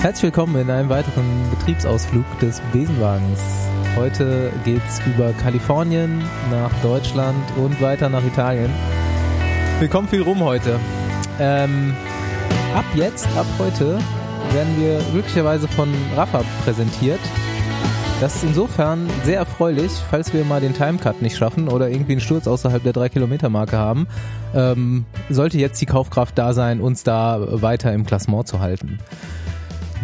Herzlich willkommen in einem weiteren Betriebsausflug des Besenwagens. Heute geht's über Kalifornien nach Deutschland und weiter nach Italien. Wir kommen viel rum heute. Ähm, ab jetzt, ab heute, werden wir glücklicherweise von Rafa präsentiert. Das ist insofern sehr erfreulich, falls wir mal den Timecut nicht schaffen oder irgendwie einen Sturz außerhalb der 3-Kilometer-Marke haben. Ähm, sollte jetzt die Kaufkraft da sein, uns da weiter im Klassement zu halten.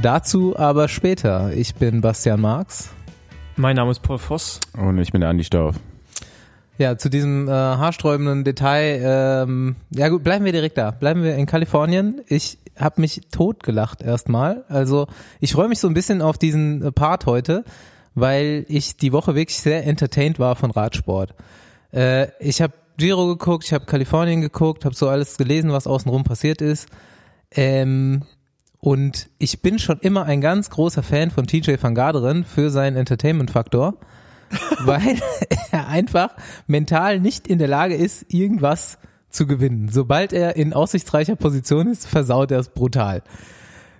Dazu aber später. Ich bin Bastian Marx. Mein Name ist Paul Voss. Und ich bin der Andi Stauf. Ja, zu diesem äh, haarsträubenden Detail, ähm, ja gut, bleiben wir direkt da. Bleiben wir in Kalifornien. Ich habe mich totgelacht erstmal. Also ich freue mich so ein bisschen auf diesen äh, Part heute, weil ich die Woche wirklich sehr entertained war von Radsport. Äh, ich habe Giro geguckt, ich habe Kalifornien geguckt, habe so alles gelesen, was außenrum passiert ist. Ähm, und ich bin schon immer ein ganz großer Fan von TJ van Garderen für seinen Entertainment-Faktor, weil er einfach mental nicht in der Lage ist, irgendwas zu gewinnen. Sobald er in aussichtsreicher Position ist, versaut er es brutal.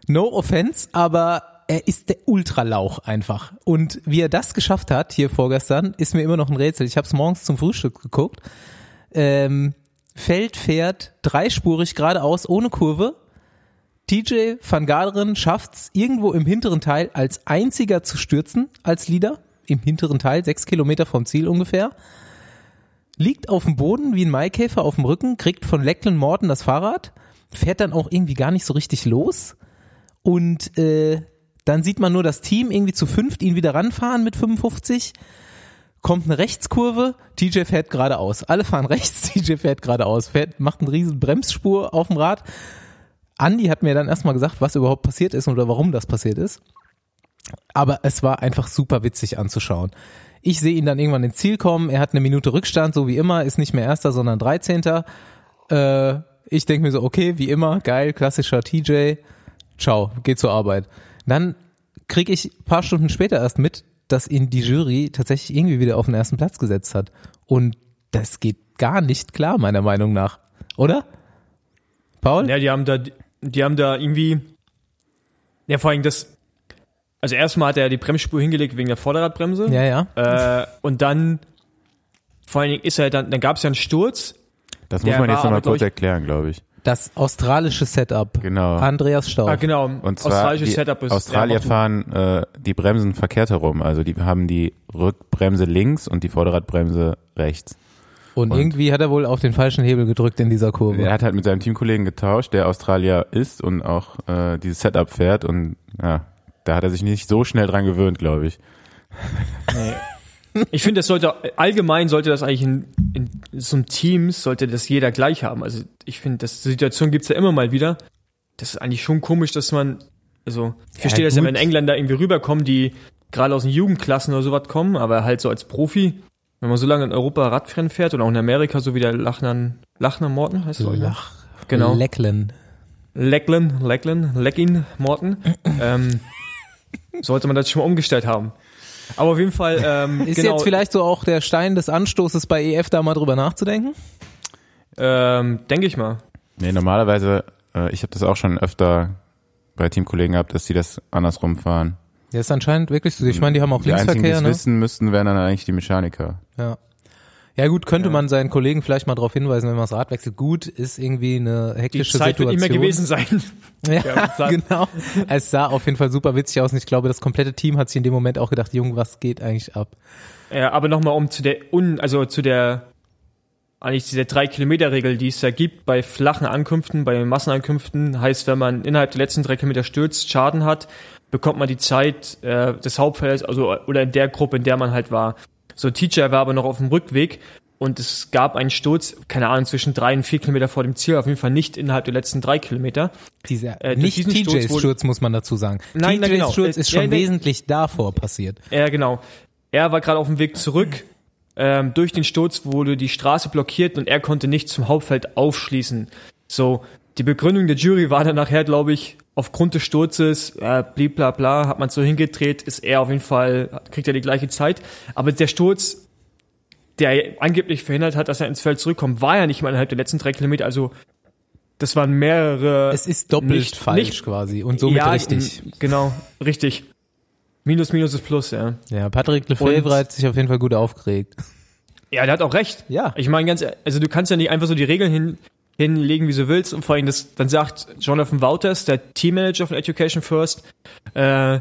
No offense, aber er ist der Ultralauch einfach. Und wie er das geschafft hat hier vorgestern, ist mir immer noch ein Rätsel. Ich habe es morgens zum Frühstück geguckt. Ähm, Feld fährt dreispurig geradeaus ohne Kurve TJ van Garderen schafft's irgendwo im hinteren Teil als einziger zu stürzen als Leader. Im hinteren Teil, sechs Kilometer vom Ziel ungefähr. Liegt auf dem Boden wie ein Maikäfer auf dem Rücken, kriegt von Lecklen Morton das Fahrrad, fährt dann auch irgendwie gar nicht so richtig los. Und äh, dann sieht man nur das Team irgendwie zu fünft ihn wieder ranfahren mit 55 kommt eine Rechtskurve, TJ fährt geradeaus. Alle fahren rechts, TJ fährt geradeaus, fährt, macht einen riesen Bremsspur auf dem Rad, Andi hat mir dann erstmal gesagt, was überhaupt passiert ist oder warum das passiert ist. Aber es war einfach super witzig anzuschauen. Ich sehe ihn dann irgendwann ins Ziel kommen. Er hat eine Minute Rückstand, so wie immer, ist nicht mehr Erster, sondern 13. Äh, ich denke mir so, okay, wie immer, geil, klassischer TJ. Ciao, geh zur Arbeit. Dann kriege ich paar Stunden später erst mit, dass ihn die Jury tatsächlich irgendwie wieder auf den ersten Platz gesetzt hat. Und das geht gar nicht klar, meiner Meinung nach. Oder? Paul? Ja, die haben da, die haben da irgendwie, ja, vor allem das, also erstmal hat er die Bremsspur hingelegt wegen der Vorderradbremse. Ja, ja. Äh, und dann, vor allen Dingen ist er dann, dann gab es ja einen Sturz. Das muss man jetzt nochmal kurz erklären, glaube ich. Das australische Setup. Genau. Andreas Staub. Ah, genau. Und zwar Australisches die Setup ist Australier fahren äh, die Bremsen verkehrt herum. Also die haben die Rückbremse links und die Vorderradbremse rechts. Und, und, irgendwie hat er wohl auf den falschen Hebel gedrückt in dieser Kurve. Er hat halt mit seinem Teamkollegen getauscht, der Australier ist und auch äh, dieses Setup fährt und ja, da hat er sich nicht so schnell dran gewöhnt, glaube ich. Nee. Ich finde, das sollte allgemein sollte das eigentlich in, in so einem Team sollte das jeder gleich haben. Also ich finde, das Situation gibt's ja immer mal wieder. Das ist eigentlich schon komisch, dass man, also ich ja, verstehe das ja, wenn Engländer irgendwie rüberkommen, die gerade aus den Jugendklassen oder sowas kommen, aber halt so als Profi wenn man so lange in Europa Radrennen fährt und auch in Amerika, so wie der Lachner, Lachner Morten heißt es, Lach, genau. Lecklen. Lecklen, Lecklen, Leckin Morten, ähm, sollte man das schon mal umgestellt haben. Aber auf jeden Fall, ähm, Ist genau, jetzt vielleicht so auch der Stein des Anstoßes bei EF da mal drüber nachzudenken? Ähm, denke ich mal. Nee, normalerweise, äh, ich habe das auch schon öfter bei Teamkollegen gehabt, dass die das andersrum fahren. Ja, ist anscheinend wirklich so. Ich meine, die haben auch die Linksverkehr. Einzigen, die ne? wissen müssten, wären dann eigentlich die Mechaniker. Ja. Ja gut, könnte ja. man seinen Kollegen vielleicht mal darauf hinweisen, wenn man das Rad wechselt. Gut, ist irgendwie eine hektische die Zeit Situation. wird immer gewesen sein. ja, ja genau. Es sah auf jeden Fall super witzig aus und ich glaube, das komplette Team hat sich in dem Moment auch gedacht, Junge, was geht eigentlich ab? Ja, aber nochmal um zu der, un, also zu der, eigentlich diese drei Kilometer Regel, die es ja gibt bei flachen Ankünften, bei Massenankünften, heißt, wenn man innerhalb der letzten drei Kilometer stürzt, Schaden hat, bekommt man die Zeit äh, des Hauptfelds, also oder in der Gruppe, in der man halt war. So, TJ war aber noch auf dem Rückweg und es gab einen Sturz, keine Ahnung, zwischen drei und vier Kilometer vor dem Ziel, auf jeden Fall nicht innerhalb der letzten drei Kilometer. Dieser, äh, nicht TJs Sturz, Sturz, muss man dazu sagen. Nein, TJs genau. Sturz ist schon ja, wesentlich davor passiert. Ja, genau. Er war gerade auf dem Weg zurück. Ähm, durch den Sturz wurde die Straße blockiert und er konnte nicht zum Hauptfeld aufschließen. So, die Begründung der Jury war dann nachher, glaube ich, aufgrund des Sturzes, äh, blieb bla bla, hat man so hingedreht, ist er auf jeden Fall, kriegt er die gleiche Zeit. Aber der Sturz, der angeblich verhindert hat, dass er ins Feld zurückkommt, war ja nicht mal innerhalb der letzten drei Kilometer. Also das waren mehrere. Es ist doppelt nicht, falsch nicht, quasi und somit ja, richtig. Genau, richtig. Minus, minus ist Plus, ja. Ja, Patrick Lefebvre hat sich auf jeden Fall gut aufgeregt. Ja, der hat auch recht. Ja. Ich meine ganz, also du kannst ja nicht einfach so die Regeln hin, hinlegen, wie du willst. Und vor allem, das, dann sagt Jonathan Wouters, der Teammanager von Education First, äh,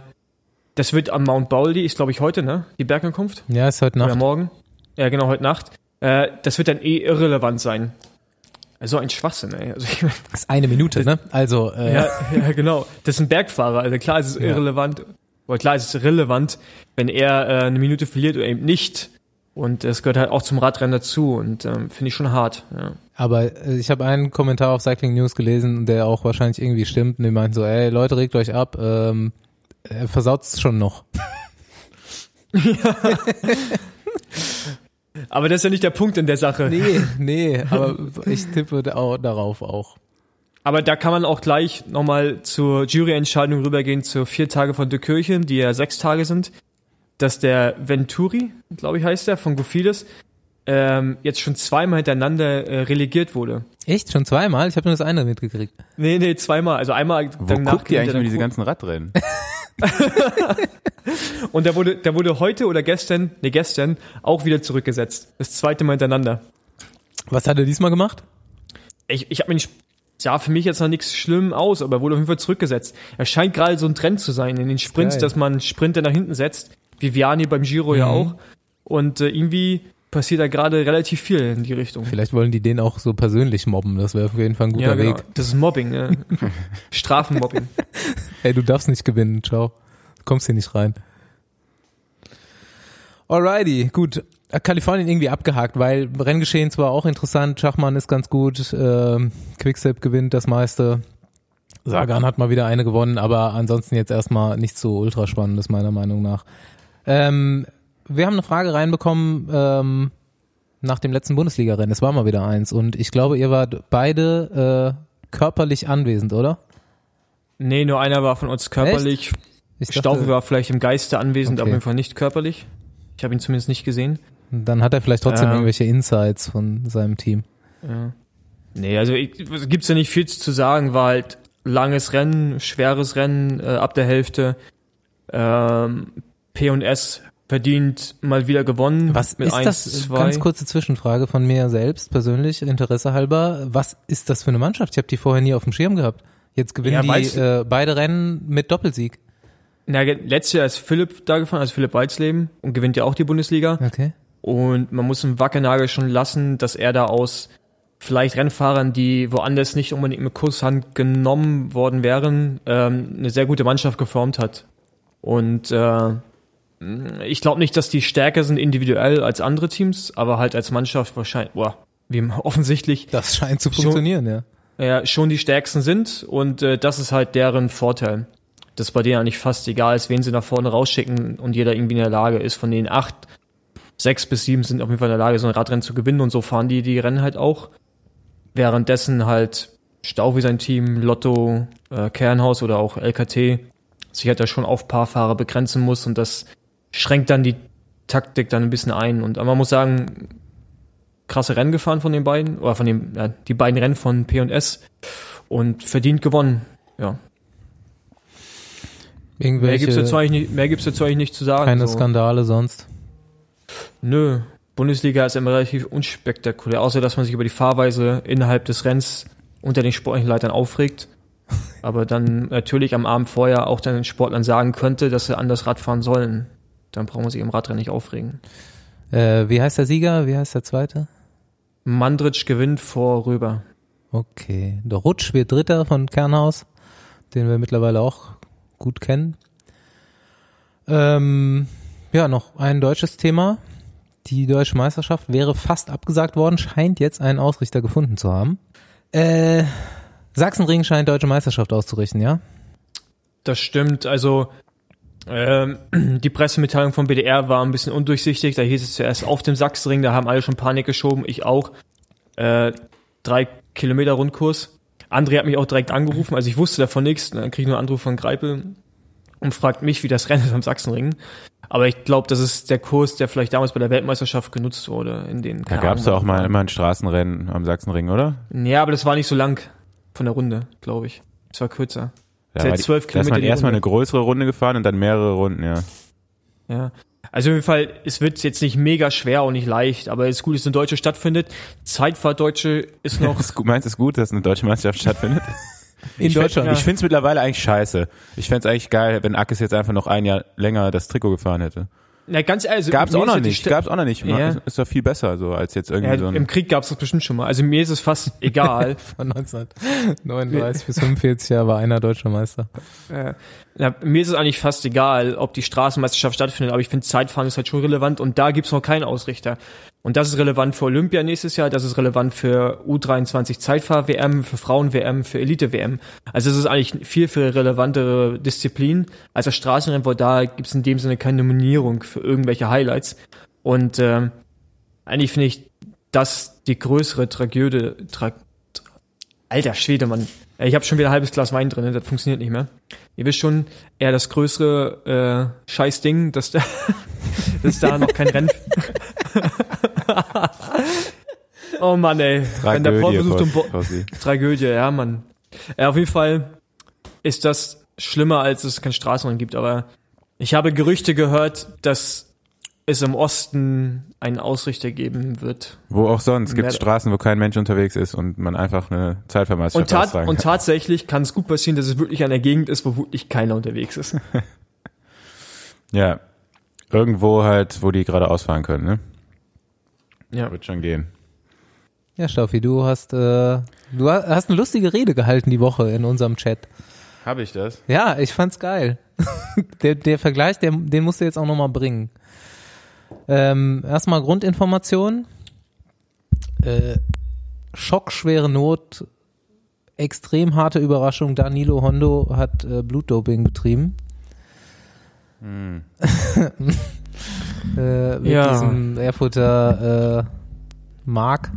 das wird am Mount Baldy, ist glaube ich heute, ne? Die Bergankunft. Ja, ist heute Nacht. Oder morgen. Ja, genau, heute Nacht. Äh, das wird dann eh irrelevant sein. So ein Schwachsinn, ey. Also ich mein, das ist eine Minute, ne? Also äh. ja, ja, genau. Das ist ein Bergfahrer. Also klar ist es ja. irrelevant. Oder klar ist es relevant, wenn er äh, eine Minute verliert oder eben nicht. Und es gehört halt auch zum Radrennen dazu und ähm, finde ich schon hart. Ja. Aber äh, ich habe einen Kommentar auf Cycling News gelesen, der auch wahrscheinlich irgendwie stimmt. Und die meinten so, ey Leute, regt euch ab, ähm, er versaut's schon noch. ja. aber das ist ja nicht der Punkt in der Sache. Nee, nee, aber ich tippe auch darauf auch. Aber da kann man auch gleich nochmal zur Juryentscheidung rübergehen, zu vier Tage von De Kirchen, die ja sechs Tage sind dass der Venturi, glaube ich heißt der, von Gofides, ähm, jetzt schon zweimal hintereinander äh, relegiert wurde. Echt? Schon zweimal? Ich habe nur das eine mitgekriegt. Nee, nee, zweimal. Also einmal Wo danach. guckt ihr eigentlich nur diese ganzen Radrennen? Und der wurde, der wurde heute oder gestern, nee, gestern auch wieder zurückgesetzt. Das zweite Mal hintereinander. Was hat er diesmal gemacht? Ich, ich habe mir nicht, sah für mich jetzt noch nichts schlimm aus, aber er wurde auf jeden Fall zurückgesetzt. Er scheint gerade so ein Trend zu sein in den Sprints, Geil. dass man Sprinter nach hinten setzt. Viviani beim Giro mhm. ja auch. Und äh, irgendwie passiert da gerade relativ viel in die Richtung. Vielleicht wollen die den auch so persönlich mobben. Das wäre auf jeden Fall ein guter ja, genau. Weg. Das ist Mobbing, ne? Strafenmobbing. Hey, du darfst nicht gewinnen. Ciao. Du kommst hier nicht rein. Alrighty, gut. Kalifornien irgendwie abgehakt, weil Renngeschehen zwar auch interessant, Schachmann ist ganz gut, äh, Quickstep gewinnt das meiste. Sagan hat mal wieder eine gewonnen, aber ansonsten jetzt erstmal nichts so ultra spannendes meiner Meinung nach. Ähm, wir haben eine Frage reinbekommen ähm, nach dem letzten Bundesliga-Rennen. Es war mal wieder eins und ich glaube, ihr wart beide äh, körperlich anwesend, oder? Nee, nur einer war von uns körperlich. Staufe war vielleicht im Geiste anwesend, okay. aber einfach nicht körperlich. Ich habe ihn zumindest nicht gesehen. Dann hat er vielleicht trotzdem ähm, irgendwelche Insights von seinem Team. Ja. Nee, also gibt's ja nicht viel zu sagen, war halt langes Rennen, schweres Rennen äh, ab der Hälfte. Ähm, P&S verdient mal wieder gewonnen. Was ist 1, das? 2. Ganz kurze Zwischenfrage von mir selbst, persönlich, Interesse halber. Was ist das für eine Mannschaft? Ich habe die vorher nie auf dem Schirm gehabt. Jetzt gewinnen ja, die äh, beide Rennen mit Doppelsieg. Na, letztes Jahr ist Philipp da gefahren, also Philipp Weizleben und gewinnt ja auch die Bundesliga. Okay. Und man muss im Wackernagel schon lassen, dass er da aus vielleicht Rennfahrern, die woanders nicht unbedingt mit Kusshand genommen worden wären, ähm, eine sehr gute Mannschaft geformt hat. Und äh, ich glaube nicht, dass die stärker sind individuell als andere Teams, aber halt als Mannschaft wahrscheinlich, boah, wie offensichtlich. Das scheint zu funktionieren, schon, ja. Ja, schon die stärksten sind und äh, das ist halt deren Vorteil. Dass bei denen eigentlich fast egal ist, wen sie nach vorne rausschicken und jeder irgendwie in der Lage ist. Von den acht, sechs bis sieben sind auf jeden Fall in der Lage, so ein Radrennen zu gewinnen und so fahren die die Rennen halt auch. Währenddessen halt Stau wie sein Team, Lotto, äh, Kernhaus oder auch LKT sich halt da schon auf Paarfahrer begrenzen muss und das schränkt dann die Taktik dann ein bisschen ein. Und man muss sagen, krasse Rennen gefahren von den beiden, oder von den, ja, die beiden Rennen von P und S und verdient gewonnen, ja. Irgendwelche, mehr gibt's dazu eigentlich nicht, mehr gibt's dazu eigentlich nicht zu sagen. Keine so. Skandale sonst? Nö. Bundesliga ist immer relativ unspektakulär, außer dass man sich über die Fahrweise innerhalb des Renns unter den sportlichen Leitern aufregt aber dann natürlich am Abend vorher auch den Sportlern sagen könnte, dass sie anders Rad fahren sollen. Dann brauchen wir sich im Radrennen nicht aufregen. Äh, wie heißt der Sieger? Wie heißt der Zweite? Mandritsch gewinnt vor Röber. Okay. Der Rutsch wird Dritter von Kernhaus, den wir mittlerweile auch gut kennen. Ähm, ja, noch ein deutsches Thema. Die deutsche Meisterschaft wäre fast abgesagt worden, scheint jetzt einen Ausrichter gefunden zu haben. Äh, Sachsenring scheint deutsche Meisterschaft auszurichten, ja? Das stimmt. Also ähm, die Pressemitteilung vom BDR war ein bisschen undurchsichtig. Da hieß es zuerst auf dem Sachsenring, da haben alle schon Panik geschoben, ich auch. Äh, drei Kilometer Rundkurs. André hat mich auch direkt angerufen, also ich wusste davon nichts. Dann kriege ich nur einen Anruf von Greipel und fragt mich, wie das Rennen ist am Sachsenring. Aber ich glaube, das ist der Kurs, der vielleicht damals bei der Weltmeisterschaft genutzt wurde. In den da gab es ja auch mal immer ein Straßenrennen am Sachsenring, oder? Ja, aber das war nicht so lang. von der Runde, glaube ich. Es war kürzer. Ja, Seit zwölf Kilometer. Da ist man erstmal eine größere Runde gefahren und dann mehrere Runden, ja. Ja. Also auf jeden Fall, es wird jetzt nicht mega schwer und nicht leicht, aber es ist gut, dass eine deutsche stattfindet. Zeitfahrt Deutsche ist noch. Meinst du es gut, dass eine deutsche Meisterschaft stattfindet? In ich Deutschland. Find, ich finde es mittlerweile eigentlich scheiße. Ich fände es eigentlich geil, wenn Ackes jetzt einfach noch ein Jahr länger das Trikot gefahren hätte. Na, ganz ehrlich, also gab's auch noch nicht. Gab's auch noch nicht. Ja. Ist doch viel besser so als jetzt irgendwie ja, so. Ein Im Krieg gab's das bestimmt schon mal. Also mir ist es fast egal. Von 1939 bis 45 Jahre war einer deutscher Meister. Ja. Ja, mir ist es eigentlich fast egal, ob die Straßenmeisterschaft stattfindet, aber ich finde Zeitfahren ist halt schon relevant und da gibt's noch keinen Ausrichter. Und das ist relevant für Olympia nächstes Jahr, das ist relevant für U23 Zeitfahr-WM, für Frauen-WM, für Elite-WM. Also es ist eigentlich viel, viel relevantere Disziplin als das Straßenrennen, weil da gibt's in dem Sinne keine Nominierung für irgendwelche Highlights. Und ähm, eigentlich finde ich das die größere Tragödie. Tra Alter Schwede, Mann. Ich habe schon wieder ein halbes Glas Wein drin, das funktioniert nicht mehr. Ihr wisst schon, eher das größere äh, Scheißding, dass da, dass da noch kein Rennen. oh Mann, ey. Tragödie, Wenn der Paul versucht, um Bo Tragödie, ja, Mann. Ja, auf jeden Fall ist das schlimmer, als es kein Straßenrennen gibt, aber ich habe Gerüchte gehört, dass es im Osten einen Ausrichter geben wird. Wo auch sonst. Gibt Straßen, wo kein Mensch unterwegs ist und man einfach eine Zeitvermeisterschaft und, tat, und tatsächlich kann es gut passieren, dass es wirklich an der Gegend ist, wo wirklich keiner unterwegs ist. ja. Irgendwo halt, wo die gerade ausfahren können, ne? Ja. Wird schon gehen. Ja, Staufi, du hast, äh, du hast eine lustige Rede gehalten die Woche in unserem Chat. Habe ich das? Ja, ich fand's geil. der, der Vergleich, der, den musst du jetzt auch nochmal bringen. Ähm, erstmal Grundinformation. Äh, schockschwere Not, extrem harte Überraschung. Danilo Hondo hat äh, Blutdoping betrieben. Hm. äh, mit ja. diesem Erfurter äh, Mark.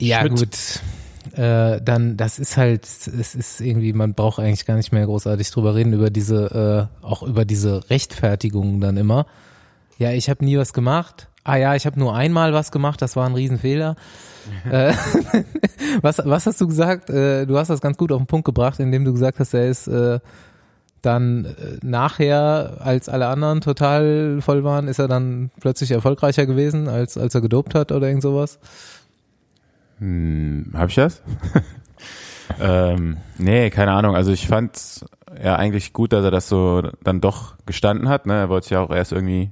Ja, Schmidt. gut. Äh, dann, das ist halt, es ist irgendwie, man braucht eigentlich gar nicht mehr großartig drüber reden, über diese, äh, auch über diese Rechtfertigungen dann immer. Ja, ich habe nie was gemacht. Ah ja, ich habe nur einmal was gemacht, das war ein Riesenfehler. äh, was, was hast du gesagt? Äh, du hast das ganz gut auf den Punkt gebracht, indem du gesagt hast, er ist äh, dann äh, nachher, als alle anderen total voll waren, ist er dann plötzlich erfolgreicher gewesen, als, als er gedopt hat oder irgend sowas? Hm, hab ich das? ähm, nee, keine Ahnung. Also ich fand ja eigentlich gut, dass er das so dann doch gestanden hat. Ne? Er wollte sich ja auch erst irgendwie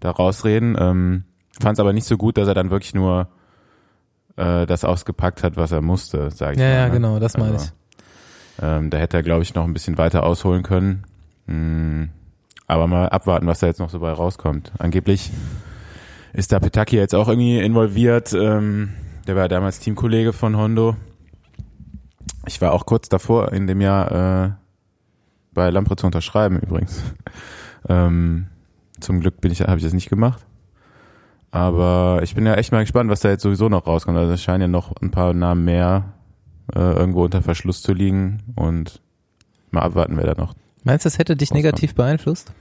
da rausreden. Ähm, Fand es aber nicht so gut, dass er dann wirklich nur äh, das ausgepackt hat, was er musste, sage ich ja, mal. Ja, ne? genau, das meine also, ich. Ähm, da hätte er, glaube ich, noch ein bisschen weiter ausholen können. Mhm. Aber mal abwarten, was da jetzt noch so bei rauskommt. Angeblich ist da Petaki jetzt auch irgendwie involviert. Ähm, der war ja damals Teamkollege von Hondo. Ich war auch kurz davor in dem Jahr äh, bei Lampre zu unterschreiben übrigens. ähm, zum Glück bin ich, habe ich das nicht gemacht. Aber ich bin ja echt mal gespannt, was da jetzt sowieso noch rauskommt. Also es scheinen ja noch ein paar Namen mehr äh, irgendwo unter Verschluss zu liegen und mal abwarten, wer da noch. Meinst du, das hätte dich rauskommt. negativ beeinflusst?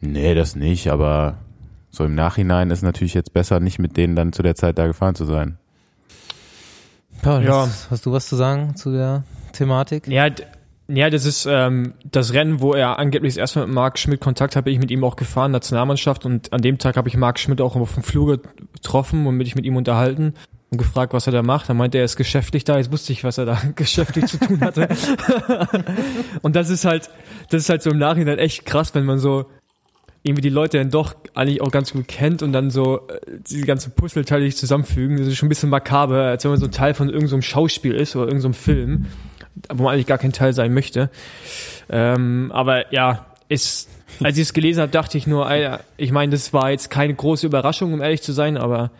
Nee, das nicht, aber so im Nachhinein ist natürlich jetzt besser, nicht mit denen dann zu der Zeit da gefahren zu sein. Paul, ja. hast, hast du was zu sagen zu der Thematik? Ja, ja, das ist ähm, das Rennen, wo er angeblich das erste Mal mit Marc Schmidt Kontakt hat, bin ich mit ihm auch gefahren, Nationalmannschaft. Und an dem Tag habe ich Marc Schmidt auch auf dem Flur getroffen und mich mit ihm unterhalten und gefragt, was er da macht. Er meinte, er ist geschäftlich da. Jetzt wusste ich, was er da geschäftlich zu tun hatte. und das ist halt, das ist halt so im Nachhinein echt krass, wenn man so irgendwie die Leute dann doch eigentlich auch ganz gut kennt und dann so äh, diese ganzen Puzzleteile sich zusammenfügen. Das ist schon ein bisschen makaber, als wenn man so ein Teil von irgendeinem so Schauspiel ist oder irgendeinem so Film wo man eigentlich gar kein Teil sein möchte. Ähm, aber ja, ist, als ich es gelesen habe, dachte ich nur, Alter, ich meine, das war jetzt keine große Überraschung, um ehrlich zu sein, aber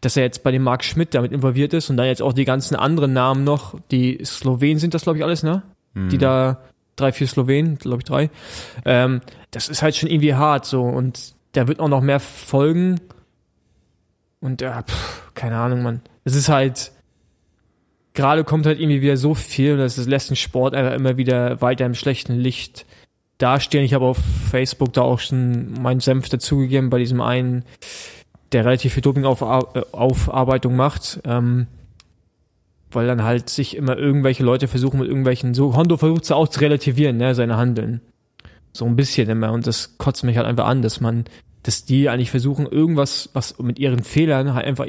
dass er jetzt bei dem Marc Schmidt damit involviert ist und dann jetzt auch die ganzen anderen Namen noch, die Slowenen sind das, glaube ich, alles, ne? Mhm. Die da drei, vier Slowenen, glaube ich, drei. Ähm, das ist halt schon irgendwie hart so und da wird auch noch mehr folgen. Und ja, pff, keine Ahnung, man. Es ist halt, gerade kommt halt irgendwie wieder so viel, dass es lässt den Sport einfach immer wieder weiter im schlechten Licht dastehen. Ich habe auf Facebook da auch schon meinen Senf dazugegeben bei diesem einen, der relativ viel Doping-Aufarbeitung macht. Ähm, weil dann halt sich immer irgendwelche Leute versuchen mit irgendwelchen, so Hondo versucht es auch zu relativieren, ne, seine Handeln. So ein bisschen immer und das kotzt mich halt einfach an, dass man, dass die eigentlich versuchen, irgendwas, was mit ihren Fehlern halt einfach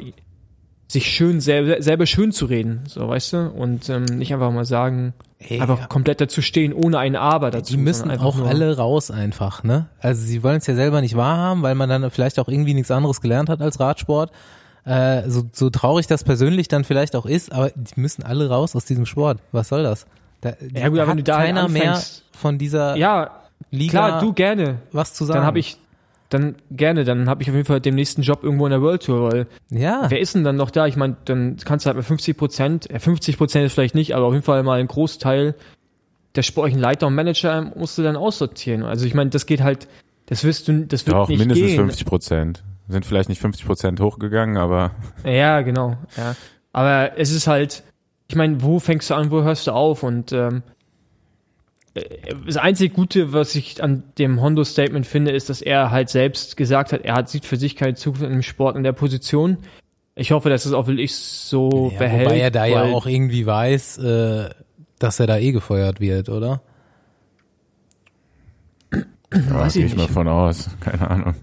sich schön selber, selber schön zu reden, so weißt du, und ähm, nicht einfach mal sagen, Ey, einfach ja. komplett dazu stehen, ohne ein Aber dazu. Die müssen auch nur- alle raus einfach, ne? Also sie wollen es ja selber nicht wahrhaben, weil man dann vielleicht auch irgendwie nichts anderes gelernt hat als Radsport. Äh, so, so traurig das persönlich dann vielleicht auch ist, aber die müssen alle raus aus diesem Sport. Was soll das? Da, Ja, gut, hat wenn du da keiner mehr anfängst- von dieser Ja, Liga klar, du gerne. was zu sagen. Dann habe ich, dann gerne, dann habe ich auf jeden Fall den nächsten Job irgendwo in der World Tour, weil ja, wer ist denn dann noch da? Ich meine, dann kannst du halt mit 50 Prozent, äh, 50 Prozent ist vielleicht nicht, aber auf jeden Fall mal ein Großteil der sportlichen Leiter und Manager musst du dann aussortieren. Also ich meine, das geht halt, das wirst du, das wird Doch, nicht mindestens gehen. 50 Prozent. Sind vielleicht nicht 50 Prozent hochgegangen, aber Ja, genau. Ja. Aber es ist halt, ich meine, wo fängst du an, wo hörst du auf? Und ähm, äh, das einzige Gute, was ich an dem Hondo-Statement finde, ist, dass er halt selbst gesagt hat, er hat, sieht für sich keine Zukunft im Sport in der Position. Ich hoffe, dass es auch wirklich so ja behält. wobei er da ja auch irgendwie weiß, äh, dass er da eh gefeuert wird, oder? ja, gehe ich mal von aus. Keine Ahnung.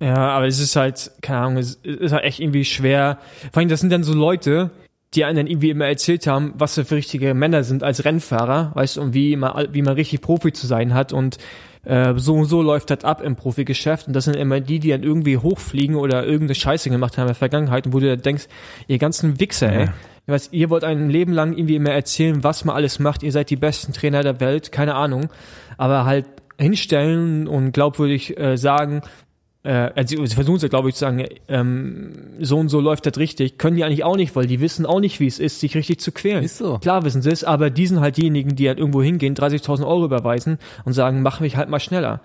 Ja, aber es ist halt, keine Ahnung, es ist halt echt irgendwie schwer. Vor allem, das sind dann so Leute, die einen dann irgendwie immer erzählt haben, was sie für richtige Männer sind als Rennfahrer, weißt du, und wie man, wie man richtig Profi zu sein hat. Und äh, so und so läuft das ab im Profigeschäft. Und das sind immer die, die dann irgendwie hochfliegen oder irgendeine Scheiße gemacht haben in der Vergangenheit und wo du dann denkst, ihr ganzen Wichser, ey. Ja. Was, ihr wollt ein Leben lang irgendwie immer erzählen, was man alles macht, ihr seid die besten Trainer der Welt, keine Ahnung, aber halt hinstellen und glaubwürdig äh, sagen, äh, also sie versuchen es ja, glaube ich, zu sagen, ähm, so und so läuft das richtig, können die eigentlich auch nicht, weil die wissen auch nicht, wie es ist, sich richtig zu quälen. Ist so. Klar wissen sie es, aber die sind halt diejenigen, die halt irgendwo hingehen, 30.000 Euro überweisen und sagen, mach mich halt mal schneller.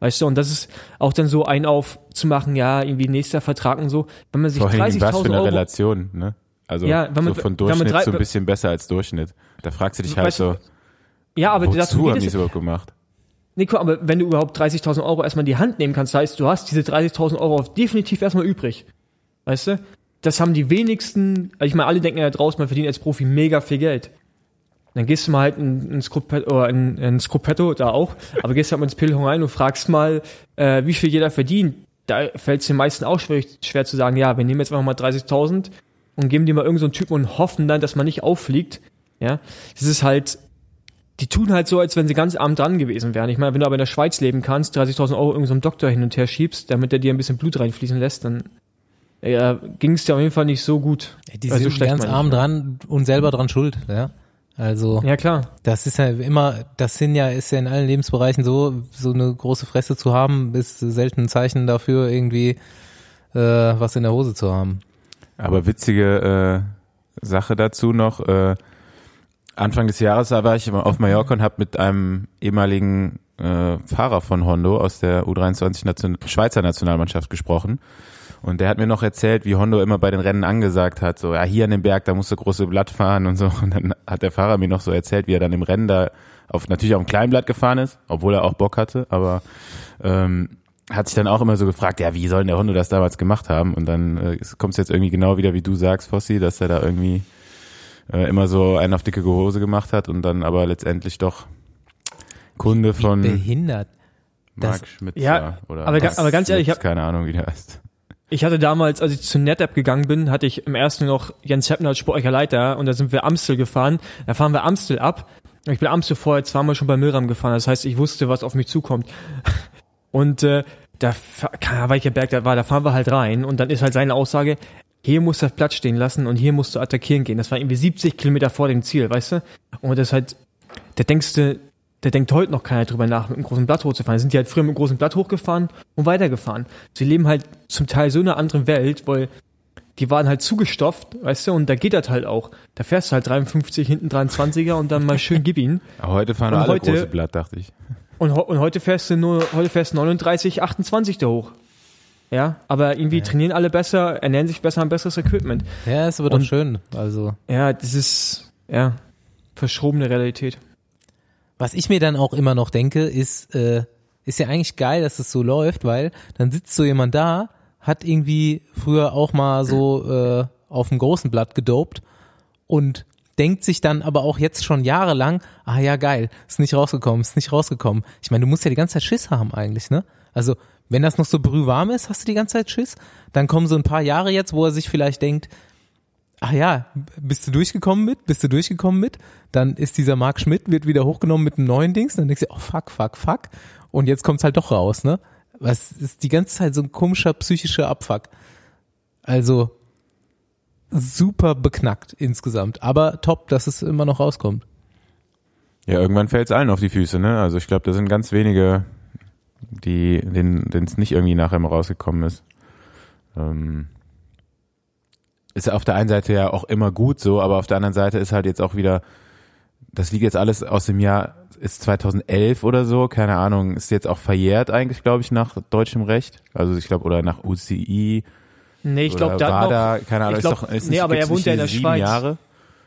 Weißt du, und das ist auch dann so ein auf zu machen, ja, irgendwie nächster Vertrag und so. Wenn man sich Vor allem, was für 30.000 eine Euro, Relation, ne? Also Ja, wenn man- so von wenn man Durchschnitt drei- so ein bisschen besser als Durchschnitt. Da fragst du dich halt Weißt so, ja, aber dazu wozu haben die es überhaupt gemacht? Nico, aber wenn du überhaupt 30.000 Euro erstmal in die Hand nehmen kannst, heißt, du hast diese 30.000 Euro definitiv erstmal übrig. Weißt du? Das haben die wenigsten, also ich meine, alle denken ja draußen, man verdient als Profi mega viel Geld. Dann gehst du mal halt in, in Scoopetto, oder in, in Scoopetto, da auch, aber gehst halt mal ins Pilhung rein und fragst mal, äh, wie viel jeder verdient. Da fällt es den meisten auch schwer, schwer zu sagen, ja, wir nehmen jetzt einfach mal 30.000 und geben dir mal irgendeinen so Typen und hoffen dann, dass man nicht auffliegt. Ja, das ist halt, die tun halt so, als wenn sie ganz arm dran gewesen wären. Ich meine, wenn du aber in der Schweiz leben kannst, 30.000 Euro irgendeinem Doktor hin und her schiebst, damit der dir ein bisschen Blut reinfließen lässt, dann äh, ging es dir auf jeden Fall nicht so gut. Die Also sind ganz arm ja. dran und selber dran schuld, ja. Also Ja, klar. das ist ja immer, das sind ja, ist ja in allen Lebensbereichen so, so eine große Fresse zu haben, ist selten ein Zeichen dafür, irgendwie äh, was in der Hose zu haben. Aber witzige äh, Sache dazu noch. Äh, Anfang des Jahres war ich auf Mallorca und habe mit einem ehemaligen äh, Fahrer von Hondo aus der U23 Nation Schweizer Nationalmannschaft gesprochen. Und der hat mir noch erzählt, wie Hondo immer bei den Rennen angesagt hat, so, ja, hier an dem Berg, da musst du große Blatt fahren und so. Und dann hat der Fahrer mir noch so erzählt, wie er dann im Rennen da auf, natürlich auf einem kleinen Blatt gefahren ist, obwohl er auch Bock hatte, aber ähm, hat sich dann auch immer so gefragt, ja, wie soll denn der Hondo das damals gemacht haben? Und dann äh, kommt es jetzt irgendwie genau wieder, wie du sagst, Fossi, dass er da irgendwie äh, immer so einen auf dicke Hose gemacht hat und dann aber letztendlich doch Kunde von Behindert. das- Marc Schmitzer Ja, oder aber aber ganz ehrlich, ich jetzt, hab- keine Ahnung, wie der heißt. Ich hatte damals, als ich zu NetApp gegangen bin, hatte ich im ersten noch Jens Heppner als sportlicher Leiter und da sind wir Amstel gefahren. Da fahren wir Amstel ab. Ich bin Amstel vorher zweimal schon bei Milram gefahren. Das heißt, ich wusste, was auf mich zukommt. Und äh, da, keine Ahnung, welcher Berg da war, da fahren wir halt rein und dann ist halt seine Aussage, hier musst du das Platz stehen lassen und hier musst du attackieren gehen. Das war irgendwie 70 Kilometer vor dem Ziel, weißt du? Und das ist halt, da denkst du, da denkt heute noch keiner drüber nach, mit einem großen Blatt hochzufahren. Da sind die halt früher mit einem großen Blatt hochgefahren und weitergefahren. Sie leben halt zum Teil so in einer anderen Welt, weil die waren halt zugestopft, weißt du, und da geht das halt auch. Da fährst du halt 53, hinten 23er und dann mal schön gib ihn. Aber heute fahren Und alle heute- große Blatt, dachte ich. Und, und heute fährst du nur, heute fährst du 39, 28 da hoch. Ja, aber irgendwie trainieren alle besser, ernähren sich besser, haben besseres Equipment. Ja, ist aber doch schön. Also Ja, das ist, ja, verschrobene Realität. Was ich mir dann auch immer noch denke, ist, äh, ist ja eigentlich geil, dass es so läuft, weil dann sitzt so jemand da, hat irgendwie früher auch mal so äh, auf dem großen Blatt gedopt und denkt sich dann aber auch jetzt schon jahrelang, ah ja, geil, ist nicht rausgekommen, ist nicht rausgekommen. Ich meine, du musst ja die ganze Zeit Schiss haben eigentlich, ne? Also, wenn das noch so brühwarm ist, hast du die ganze Zeit Schiss. Dann kommen so ein paar Jahre jetzt, wo er sich vielleicht denkt, ach ja, bist du durchgekommen mit? Bist du durchgekommen mit? Dann ist dieser Mark Schmidt, wird wieder hochgenommen mit einem neuen Dings. Dann denkst du, oh fuck, fuck, fuck. Und jetzt kommt's halt doch raus, ne? Was ist die ganze Zeit so ein komischer psychischer Abfuck. Also super beknackt insgesamt. Aber top, dass es immer noch rauskommt. Ja, irgendwann fällt's allen auf die Füße, ne? Also ich glaube, da sind ganz wenige, die, denen es nicht irgendwie nachher mal rausgekommen ist. Ähm, ist auf der einen Seite ja auch immer gut so, aber auf der anderen Seite ist halt jetzt auch wieder, das liegt jetzt alles aus dem Jahr, ist 2011 oder so, keine Ahnung, ist jetzt auch verjährt eigentlich, glaube ich, nach deutschem Recht. Also ich glaube, oder nach UCI. Nee, ich glaube, da da, noch, keine Ahnung, ich glaub, ist doch, ist nee, nicht, aber er wohnt ja in der Schweiz. Jahre?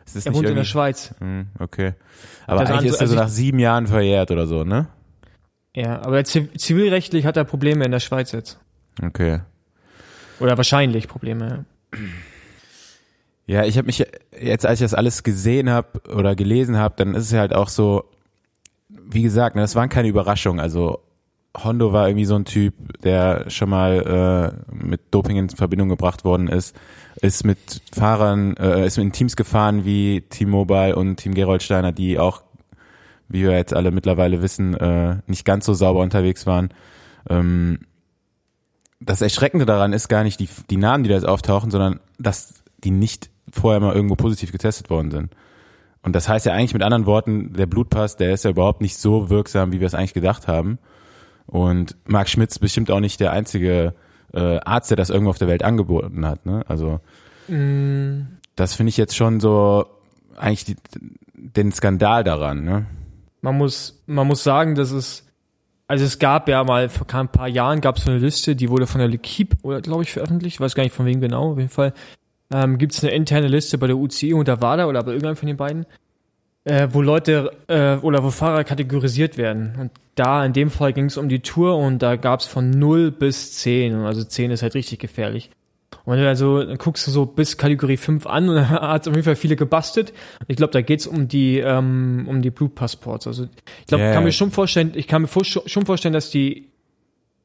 Ist das er wohnt in der Schweiz. Hm, okay. Aber Das eigentlich ist er so also nach sieben Jahren verjährt oder so, ne? Ja, aber ziv- zivilrechtlich hat er Probleme in der Schweiz jetzt. Okay. Oder wahrscheinlich Probleme. ja. Ich habe mich jetzt, als ich das alles gesehen habe oder gelesen habe, dann ist es halt auch so, wie gesagt, ne, das waren keine Überraschungen. Also Hondo war irgendwie so ein Typ, der schon mal äh, mit Doping in Verbindung gebracht worden ist, ist mit Fahrern, äh, ist in Teams gefahren wie Team Mobile und Team Geroldsteiner, die auch, wie wir jetzt alle mittlerweile wissen, äh, nicht ganz so sauber unterwegs waren. Ähm, das Erschreckende daran ist gar nicht die, die Namen, die da jetzt auftauchen, sondern dass die nicht vorher mal irgendwo positiv getestet worden sind. Und das heißt ja eigentlich mit anderen Worten, der Blutpass, der ist ja überhaupt nicht so wirksam, wie wir es eigentlich gedacht haben. Und Marc Schmitz bestimmt auch nicht der einzige äh, Arzt, der das irgendwo auf der Welt angeboten hat. Ne? Also das finde ich jetzt schon so eigentlich die, den Skandal daran. Ne? Man muss, man muss sagen, dass es, also es gab ja mal vor ein paar Jahren gab es so eine Liste, die wurde von der L'Equipe oder glaube ich veröffentlicht, weiß gar nicht von wem genau, auf jeden Fall. Ähm, gibt es eine interne Liste bei der UCI und der WADA oder bei irgendeinem von den beiden, äh, wo Leute äh, oder wo Fahrer kategorisiert werden. Und da in dem Fall ging es um die Tour und da gab es von 0 bis 10. Und Also 10 ist halt richtig gefährlich. Und wenn du also, dann guckst du so bis Kategorie 5 an und da hat es auf jeden Fall viele gebastelt. Ich glaube, da geht's um die, ähm, um die Blutpassports. Also ich glaube, Ja, kann mir schon vorstellen, ich kann mir vor, schon vorstellen, dass die,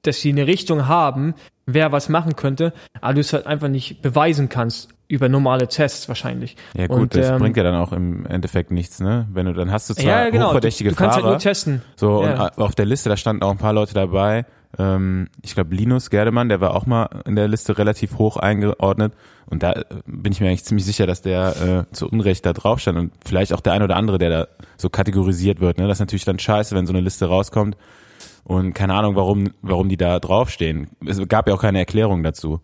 dass die eine Richtung haben, wer was machen könnte, aber du es halt einfach nicht beweisen kannst über normale Tests wahrscheinlich. Ja gut, Und, das ähm, bringt ja dann auch im Endeffekt nichts, ne? Wenn du dann hast du zwar ja, genau. Du, hochverdächtige du kannst Fahrer, halt nur testen. so Ja. und auf der Liste da standen auch ein paar Leute dabei. Ähm, ich glaube Linus Gerdemann, der war auch mal in der Liste relativ hoch eingeordnet und da äh, bin ich mir eigentlich ziemlich sicher, dass der äh, zu Unrecht da drauf stand und vielleicht auch der ein oder andere, der da so kategorisiert wird. Ne? Das ist natürlich dann scheiße, wenn so eine Liste rauskommt und keine Ahnung, warum warum die da draufstehen. Es gab ja auch keine Erklärung dazu.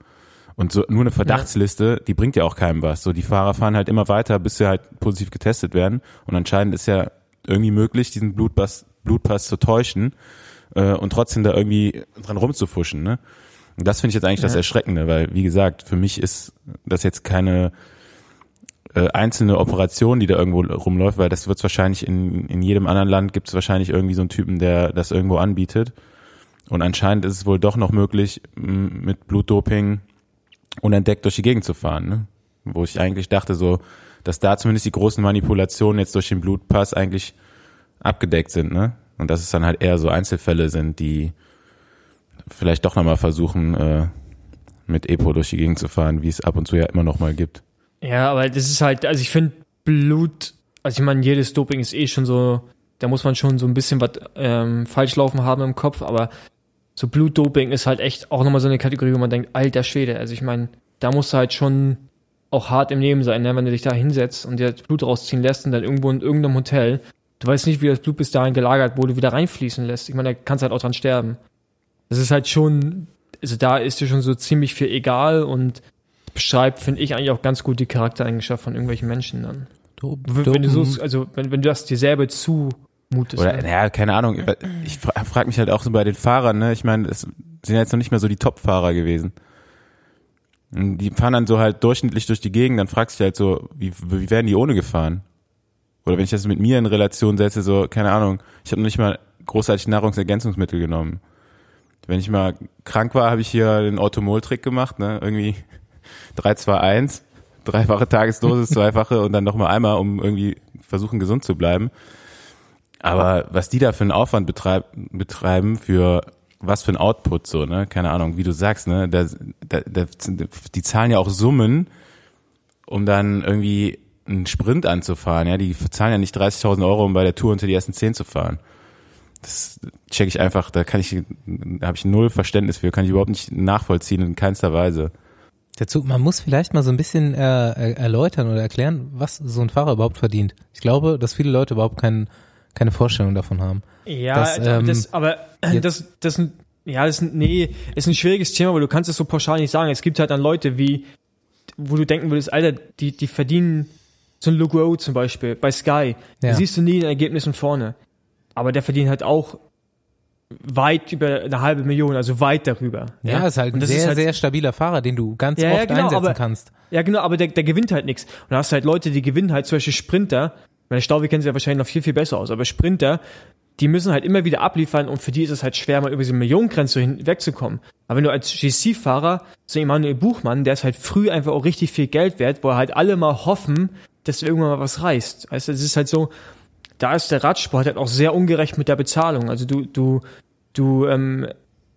Und so nur eine Verdachtsliste, die bringt ja auch keinem was. So die Fahrer fahren halt immer weiter, bis sie halt positiv getestet werden. Und anscheinend ist ja irgendwie möglich, diesen Blutpass, Blutpass zu täuschen äh, und trotzdem da irgendwie dran rumzufuschen. Ne? Und das finde ich jetzt eigentlich das Ja. Erschreckende, weil wie gesagt, für mich ist das jetzt keine äh, einzelne Operation, die da irgendwo rumläuft, weil das wird wahrscheinlich in, in jedem anderen Land gibt es wahrscheinlich irgendwie so einen Typen, der das irgendwo anbietet. Und anscheinend ist es wohl doch noch möglich, mit Blutdoping unentdeckt durch die Gegend zu fahren. Ne? Wo ich eigentlich dachte, so, dass da zumindest die großen Manipulationen jetzt durch den Blutpass eigentlich abgedeckt sind. Ne? Und dass es dann halt eher so Einzelfälle sind, die vielleicht doch nochmal versuchen, äh, mit Epo durch die Gegend zu fahren, wie es ab und zu ja immer noch mal gibt. Ja, aber das ist halt, also ich finde Blut, also ich meine, jedes Doping ist eh schon so, da muss man schon so ein bisschen was ähm, falsch laufen haben im Kopf, aber so Blutdoping ist halt echt auch nochmal so eine Kategorie, wo man denkt, alter Schwede, also ich meine, da musst du halt schon auch hart im Leben sein, ne? wenn du dich da hinsetzt und dir das Blut rausziehen lässt und dann irgendwo in irgendeinem Hotel, du weißt nicht, wie das Blut bis dahin gelagert wurde, wieder reinfließen lässt. Ich meine, da kannst du halt auch dran sterben. Das ist halt schon, also da ist dir schon so ziemlich viel egal und beschreibt, finde ich, eigentlich auch ganz gut die Charaktereigenschaft von irgendwelchen Menschen dann. Wenn, wenn du so, also wenn, wenn du das dir selber zumutest. Oder, ne? naja, keine Ahnung. Ich fra- frag mich halt auch so bei den Fahrern, ne? Ich meine, es sind jetzt noch nicht mehr so die Top-Fahrer gewesen. Die fahren dann so halt durchschnittlich durch die Gegend, dann fragst du dich halt so, wie, wie werden die ohne gefahren? Oder wenn ich das mit mir in Relation setze, so, keine Ahnung, ich habe noch nicht mal großartig Nahrungsergänzungsmittel genommen. Wenn ich mal krank war, habe ich hier den Orthomol-Trick gemacht, ne? Irgendwie 3, 2, 1, dreifache Tagesdosis, zweifache und dann nochmal einmal, um irgendwie versuchen gesund zu bleiben. Aber was die da für einen Aufwand betreib, betreiben für was für ein Output so, ne? Keine Ahnung, wie du sagst, ne? Da, da, da, die zahlen ja auch Summen, um dann irgendwie einen Sprint anzufahren, ja? Die zahlen ja nicht 30.000 Euro, um bei der Tour unter die ersten 10 zu fahren. Das check ich einfach, da kann ich, da habe ich null Verständnis für, kann ich überhaupt nicht nachvollziehen in keinster Weise. Dazu, man muss vielleicht mal so ein bisschen äh, erläutern oder erklären, was so ein Fahrer überhaupt verdient. Ich glaube, dass viele Leute überhaupt keinen keine Vorstellung davon haben. Ja, Das, also ähm, das, aber das, das, ja, das, nee, ist ein schwieriges Thema, weil du kannst es so pauschal nicht sagen. Es gibt halt dann Leute wie, wo du denken würdest, Alter, die, die verdienen so ein Lugo zum Beispiel bei Sky. Da Ja. siehst du nie in den Ergebnissen vorne. Aber der verdient halt auch weit über eine halbe Million, also weit darüber. Ja, ist halt ein sehr, halt, sehr stabiler Fahrer, den du ganz Ja, ja, oft genau, einsetzen aber- kannst. Ja, genau, aber der, der gewinnt halt nichts. Und da hast du halt Leute, die gewinnen halt, zum Beispiel Sprinter. Meine Stauwe kennen sie ja wahrscheinlich noch viel, viel besser aus. Aber Sprinter, die müssen halt immer wieder abliefern und für die ist es halt schwer, mal über diese Millionengrenze hinwegzukommen. Aber wenn du als GC-Fahrer, so Emanuel Buchmann, der ist halt früh einfach auch richtig viel Geld wert, wo halt alle mal hoffen, dass irgendwann mal was reißt. Also es ist halt so, da ist der Radsport halt auch sehr ungerecht mit der Bezahlung. Also du, du, du, ähm,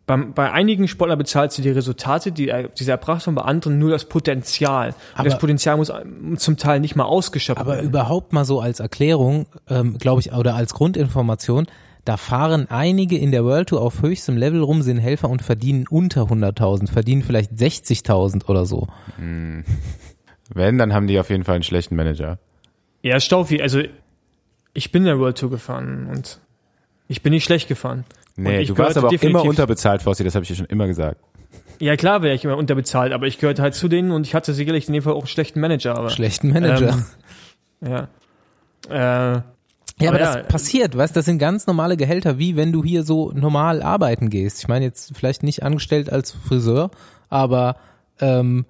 bei, bei einigen Sportlern bezahlst du die Resultate, die, die sie erbracht haben, bei anderen nur das Potenzial. Und Aber- das Potenzial muss zum Teil nicht mal ausgeschöpft Aber werden. überhaupt mal so als Erklärung, ähm, glaube ich, oder als Grundinformation, da fahren einige in der World Tour auf höchstem Level rum, sind Helfer und verdienen unter 100.000, verdienen vielleicht 60.000 oder so. Wenn, dann haben die auf jeden Fall einen schlechten Manager. Ja, Staufi, also ich bin in der World Tour gefahren und ich bin nicht schlecht gefahren. Nee, ich du warst aber auch immer unterbezahlt, Fossi, das habe ich dir schon immer gesagt. Ja, klar wäre ich immer unterbezahlt, aber ich gehörte halt zu denen und ich hatte sicherlich in dem Fall auch einen schlechten Manager. Aber, Schlechten Manager. Ähm, ja. Äh, ja, aber aber das ja, passiert, weißt, das sind ganz normale Gehälter, wie wenn du hier so normal arbeiten gehst. Ich meine jetzt vielleicht nicht angestellt als Friseur, aber ähm,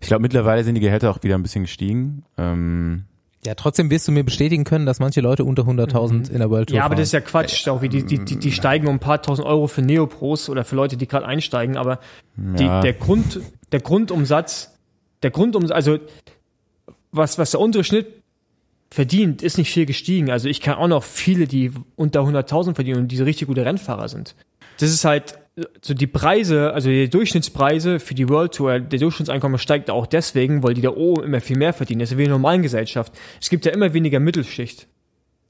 Ich glaube, mittlerweile sind die Gehälter auch wieder ein bisschen gestiegen. Ähm, ja, trotzdem wirst du mir bestätigen können, dass manche Leute unter 100.000 in der World Tour Mhm. Ja, aber fahren. das ist ja Quatsch, Staufi. Die, die, die, die steigen um ein paar tausend Euro für Neopros oder für Leute, die gerade einsteigen, aber die, Ja. der Grund, der Grundumsatz, der Grundumsatz, also was, was der untere Schnitt verdient, ist nicht viel gestiegen. Also ich kann auch noch viele, die unter 100.000 verdienen und die so richtig gute Rennfahrer sind. Das ist halt so die Preise, also die Durchschnittspreise für die World Tour, der Durchschnittseinkommen steigt auch deswegen, weil die da oben immer viel mehr verdienen. Das ist wie in der normalen Gesellschaft. Es gibt ja immer weniger Mittelschicht.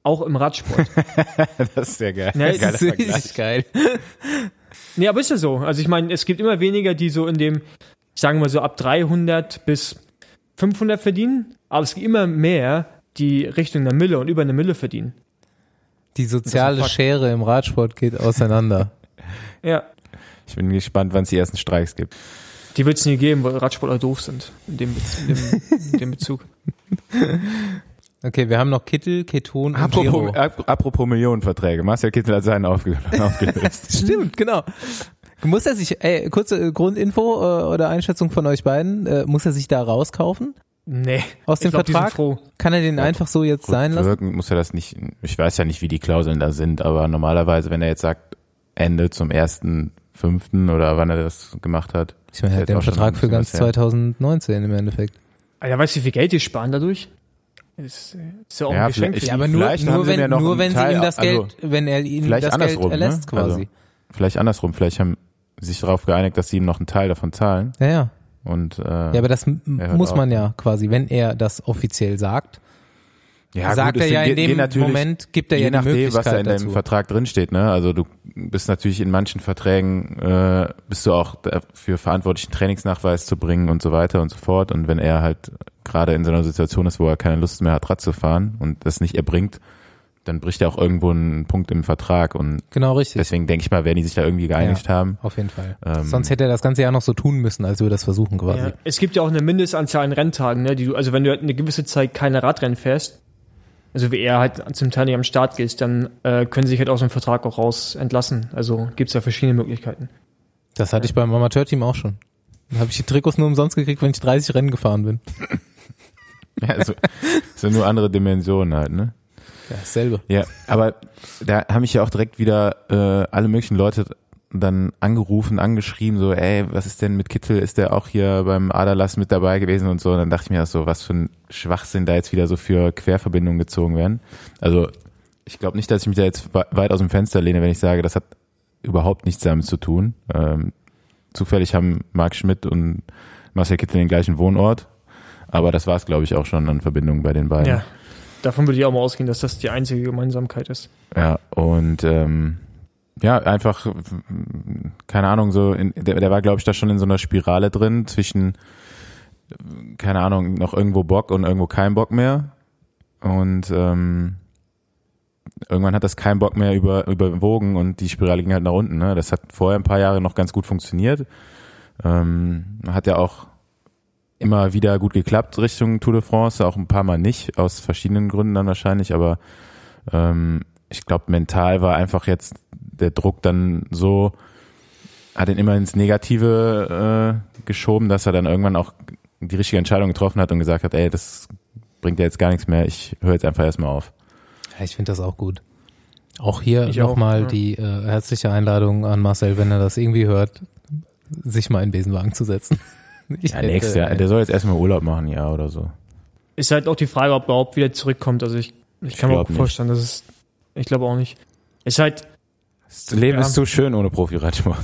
Auch im Radsport. das ist sehr geil. Ja, es Geiler das Vergleich. ist geil. Nee, aber ist ja so. Also ich meine, es gibt immer weniger, die so in dem, sagen wir so ab 300 bis 500 verdienen, aber es gibt immer mehr, die Richtung einer Mille und über eine Mille verdienen. Die soziale. Schere im Radsport geht auseinander. Ja, Ich bin gespannt, wann es die ersten Streiks gibt. die wird es nie geben, weil Radsportler doof sind in dem, in dem, in dem Bezug. Okay, wir haben noch Kittel, Keton und Apropos, Giro. ap apropos Millionenverträge. Marcel Kittel hat seinen aufge aufgelöst. Stimmt, genau. Muss er sich, ey, kurze Grundinfo äh, oder Einschätzung von euch beiden, äh, muss er sich da rauskaufen Nee. aus dem ich glaub, die sind Vertrag? froh. Kann er den einfach so jetzt sein lassen? Wirken muss er das nicht, ich weiß ja nicht, wie die Klauseln da sind, aber normalerweise, wenn er jetzt sagt, Ende zum ersten, fünften oder wann er das gemacht hat. Ich meine, er ist hat den Vertrag für ganz was her. 2019 im Endeffekt. Alter, weißt du, wie viel Geld die sparen dadurch? Das ist ja auch Ja, ein Geschenk. für Ja, aber nur, nur sie wenn, mir noch nur wenn sie Teil- ihm das also, Geld, wenn er ihm vielleicht das Geld andersrum, erlässt ne? Also, quasi. Vielleicht andersrum, vielleicht haben sie sich darauf geeinigt, dass sie ihm noch einen Teil davon zahlen. Ja, ja. Und äh, Ja, aber das muss auf. man ja quasi, wenn er das offiziell sagt, ja, sagt gut, er ja in dem Moment, gibt er je ja die nachdem, Möglichkeit was da in dazu. deinem Vertrag drinsteht, ne? Also du bist natürlich in manchen Verträgen äh, bist du auch dafür verantwortlich, einen Trainingsnachweis zu bringen und so weiter und so fort. Und wenn er halt gerade in so einer Situation ist, wo er keine Lust mehr hat, Rad zu fahren und das nicht erbringt, dann bricht er auch irgendwo einen Punkt im Vertrag. Und genau richtig. deswegen denke ich mal, werden die sich da irgendwie geeinigt haben. Auf jeden Fall. Ähm, Sonst hätte er das ganze Jahr noch so tun müssen, als würde das versuchen quasi. Ja. Es gibt ja auch eine Mindestanzahl an Renntagen, ne, die du, also wenn du halt eine gewisse Zeit keine Radrennen fährst, also wie er halt zum Teil nicht am Start gehst, dann äh, können sie sich halt aus dem Vertrag auch raus entlassen. Also gibt's ja verschiedene Möglichkeiten. Das hatte ich beim Amateurteam auch schon. Dann habe ich die Trikots nur umsonst gekriegt, wenn ich 30 Rennen gefahren bin. Ja, also, sind nur andere Dimensionen halt, ne? Ja, dasselbe. Ja, aber da haben mich ja auch direkt wieder äh, alle möglichen Leute dann angerufen, angeschrieben, so, ey, was ist denn mit Kittel? Ist der auch hier beim Aderlass mit dabei gewesen und so? Und dann dachte ich mir so, was für ein Schwachsinn da jetzt wieder so für Querverbindungen gezogen werden. Also ich glaube nicht, dass ich mich da jetzt weit aus dem Fenster lehne, wenn ich sage, das hat überhaupt nichts damit zu tun. Ähm, zufällig haben Marc Schmidt und Marcel Kittel den gleichen Wohnort, aber das war es, glaube ich, auch schon an Verbindungen bei den beiden. Ja, davon würde ich auch mal ausgehen, dass das die einzige Gemeinsamkeit ist. Ja, und ähm, ja, einfach, keine Ahnung, so, in, der, der war, glaube ich, da schon in so einer Spirale drin zwischen, keine Ahnung, noch irgendwo Bock und irgendwo kein Bock mehr. Und ähm, irgendwann hat das kein Bock mehr über, überwogen und die Spirale ging halt nach unten. Ne? Das hat vorher ein paar Jahre noch ganz gut funktioniert. Ähm, hat ja auch immer wieder gut geklappt Richtung Tour de France, auch ein paar Mal nicht, aus verschiedenen Gründen dann wahrscheinlich, aber ähm, ich glaube, mental war einfach jetzt der Druck dann so, hat ihn immer ins Negative äh, geschoben, dass er dann irgendwann auch die richtige Entscheidung getroffen hat und gesagt hat, ey, das bringt ja jetzt gar nichts mehr, ich höre jetzt einfach erstmal auf. Ja, ich finde das auch gut. Auch hier nochmal ja. die äh, herzliche Einladung an Marcel, wenn er das irgendwie hört, sich mal in Besenwagen zu setzen. Ich ja, nächstes Jahr. Der soll jetzt erstmal Urlaub machen, ja, oder so. Ist halt auch die Frage, ob er überhaupt wieder zurückkommt. Also ich, ich, ich kann mir auch vorstellen, dass es, ich glaube auch nicht. Ist halt, das Leben ja. ist zu schön ohne Profi-Radsport.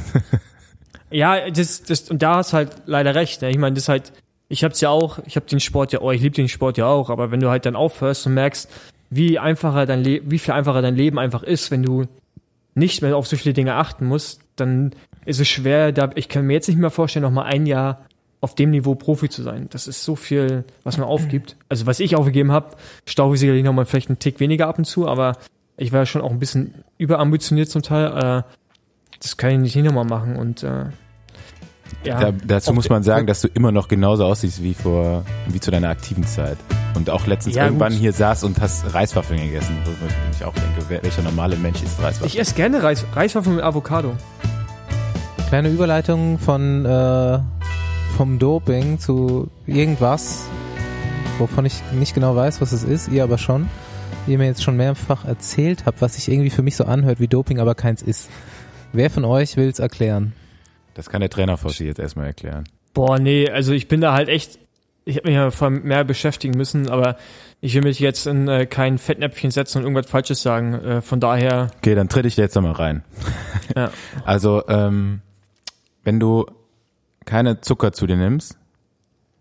ja, das, das, und da hast halt leider recht. Ne? Ich meine, das ist halt, ich hab's ja auch, ich hab den Sport ja, oh, ich liebe den Sport ja auch, aber wenn du halt dann aufhörst und merkst, wie einfacher dein Leben, wie viel einfacher dein Leben einfach ist, wenn du nicht mehr auf so viele Dinge achten musst, dann ist es schwer, da, ich kann mir jetzt nicht mehr vorstellen, noch mal ein Jahr auf dem Niveau Profi zu sein. Das ist so viel, was man aufgibt. Also was ich aufgegeben habe, stauche ich sicherlich noch mal vielleicht einen Tick weniger ab und zu, aber ich war schon auch ein bisschen überambitioniert zum Teil. Äh, das kann ich nicht nochmal machen und äh, ja, da, dazu muss man sagen, dass du immer noch genauso aussiehst wie vor, wie zu deiner aktiven Zeit. Und auch letztens ja, irgendwann gut. hier saß und hast Reiswaffeln gegessen, wo ich auch denke, welcher normale Mensch isst Reiswaffeln? Ich esse gerne Reis, Reiswaffeln mit Avocado. Kleine Überleitung von äh, vom Doping zu irgendwas, wovon ich nicht genau weiß, was es ist, ihr aber schon ihr mir jetzt schon mehrfach erzählt habt, was sich irgendwie für mich so anhört wie Doping, aber keins ist. Wer von euch will es erklären? Das kann der Trainer Fossi jetzt erstmal erklären. Boah, nee, also ich bin da halt echt, ich habe mich ja vor mehr beschäftigen müssen, aber ich will mich jetzt in äh, kein Fettnäpfchen setzen und irgendwas Falsches sagen. Äh, von daher. Okay, dann tritt ich jetzt nochmal rein. Ja. Also, ähm, wenn du keine Zucker zu dir nimmst,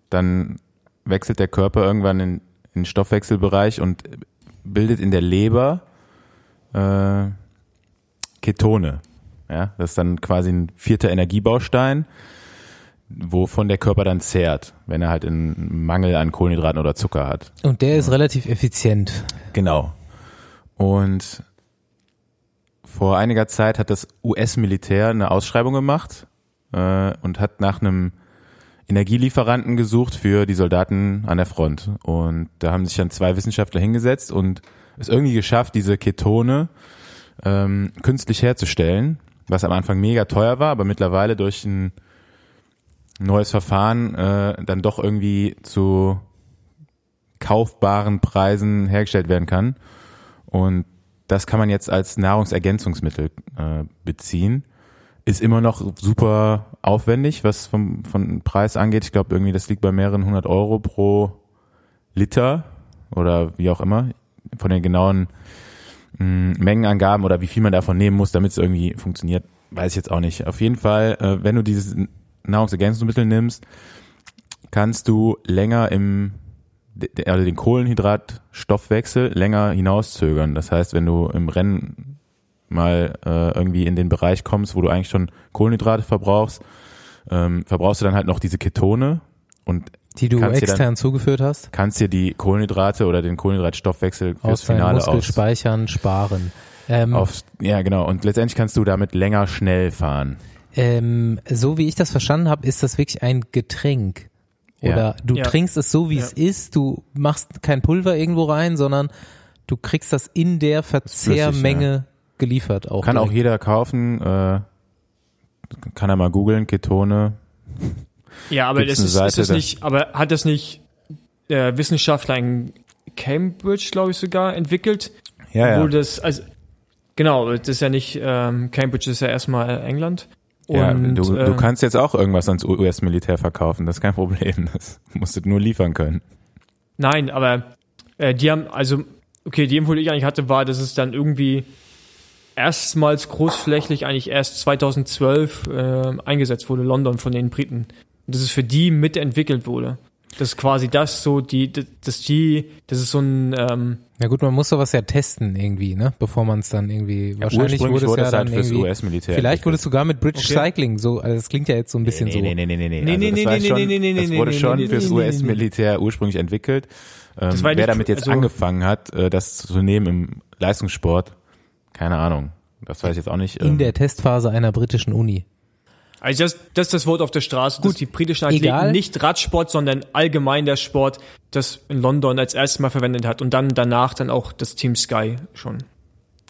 dann wechselt der Körper irgendwann in, in den Stoffwechselbereich und bildet in der Leber äh, Ketone. Ja, das ist dann quasi ein vierter Energiebaustein, wovon der Körper dann zehrt, wenn er halt einen Mangel an Kohlenhydraten oder Zucker hat. Und der ist ja. relativ effizient. Genau. Und vor einiger Zeit hat das US-Militär eine Ausschreibung gemacht äh, und hat nach einem Energielieferanten gesucht für die Soldaten an der Front. Und da haben sich dann zwei Wissenschaftler hingesetzt und es irgendwie geschafft, diese Ketone ähm, künstlich herzustellen, was am Anfang mega teuer war, aber mittlerweile durch ein neues Verfahren äh, dann doch irgendwie zu kaufbaren Preisen hergestellt werden kann. Und das kann man jetzt als Nahrungsergänzungsmittel äh, beziehen ist immer noch super aufwendig, was vom von Preis angeht. Ich glaube irgendwie, das liegt bei mehreren hundert Euro pro Liter oder wie auch immer von den genauen mh, mm, Mengenangaben oder wie viel man davon nehmen muss, damit es irgendwie funktioniert, weiß ich jetzt auch nicht. Auf jeden Fall, äh, wenn du dieses Nahrungsergänzungsmittel nimmst, kannst du länger im also den Kohlenhydratstoffwechsel länger hinauszögern. Das heißt, wenn du im Rennen mal äh, irgendwie in den Bereich kommst, wo du eigentlich schon Kohlenhydrate verbrauchst, ähm, verbrauchst du dann halt noch diese Ketone und die du extern dann, zugeführt hast? Kannst dir die Kohlenhydrate oder den Kohlenhydratstoffwechsel fürs aus Finale Muskel aus speichern, sparen. Ähm, auf, ja, genau. Und letztendlich kannst du damit länger schnell fahren. Ähm, so wie ich das verstanden habe, ist das wirklich ein Getränk. Oder ja. du ja. trinkst es so, wie ja. es ist. Du machst kein Pulver irgendwo rein, sondern du kriegst das in der Verzehrmenge geliefert. Auch kann direkt. auch jeder kaufen. Äh, kann er mal googeln, Ketone. Ja, aber das ist, ist das nicht, aber hat das nicht der Wissenschaftler in Cambridge, glaube ich, sogar entwickelt? Ja, wo ja. das, also Genau, das ist ja nicht, ähm, Cambridge ist ja erstmal England. ja, Und, du, äh, du kannst jetzt auch irgendwas ans US-Militär verkaufen, das ist kein Problem. Das musst du nur liefern können. Nein, aber äh, die haben, also, okay, die Info, die ich eigentlich hatte, war, dass es dann irgendwie erstmals großflächlich eigentlich erst 2012 äh, eingesetzt wurde, London von den Briten. Und dass es für die mitentwickelt wurde. Das ist quasi das so, die, dass die, das ist so ein, ähm, Ja gut, man muss sowas ja testen irgendwie, ne? Bevor man es dann irgendwie, wahrscheinlich Ursprünglich wurde es wurde ja es dann halt fürs US-Militär. vielleicht wurde es sogar mit British Okay. Cycling, so, also das klingt ja jetzt so ein bisschen so. Nee, nee, nee, nee, nee. Nee, Also nee, das nee, war nee, schon, nee, nee, nee, das nee, wurde nee, schon nee, fürs nee, nee, nee. US-Militär ursprünglich entwickelt. Ähm, Das war wer damit jetzt also- angefangen hat, äh, das zu nehmen im Leistungssport, keine Ahnung. Das weiß ich jetzt auch nicht. In ähm, der Testphase einer britischen Uni. Also das, das ist das Wort auf der Straße, dass Gut, die britischen Athleten egal. nicht Radsport, sondern allgemein der Sport, das in London als erstes Mal verwendet hat und dann danach dann auch das Team Sky schon.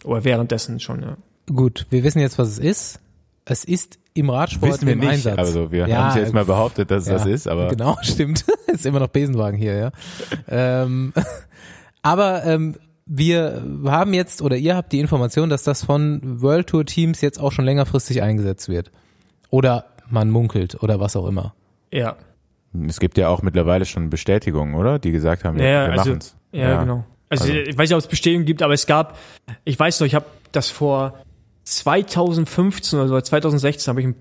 Oder währenddessen schon, ja. Gut, wir wissen jetzt, was es ist. Es ist im Radsport wissen wir im nicht. Einsatz. Also wir Ja, haben es jetzt mal behauptet, dass es das ja, ist, aber Genau, stimmt. ist immer noch Besenwagen hier, ja. ähm, aber ähm, wir haben jetzt, oder ihr habt die Information, dass das von World Tour Teams jetzt auch schon längerfristig eingesetzt wird. Oder man munkelt oder was auch immer. Ja, es gibt ja auch mittlerweile schon Bestätigungen, oder? Die gesagt haben, wir, Ja, wir also- machen's. ja, genau. Also, Also- ich weiß nicht, ob es Bestätigung gibt, aber es gab, ich weiß noch, ich habe das vor 2015 oder so, 2016 habe ich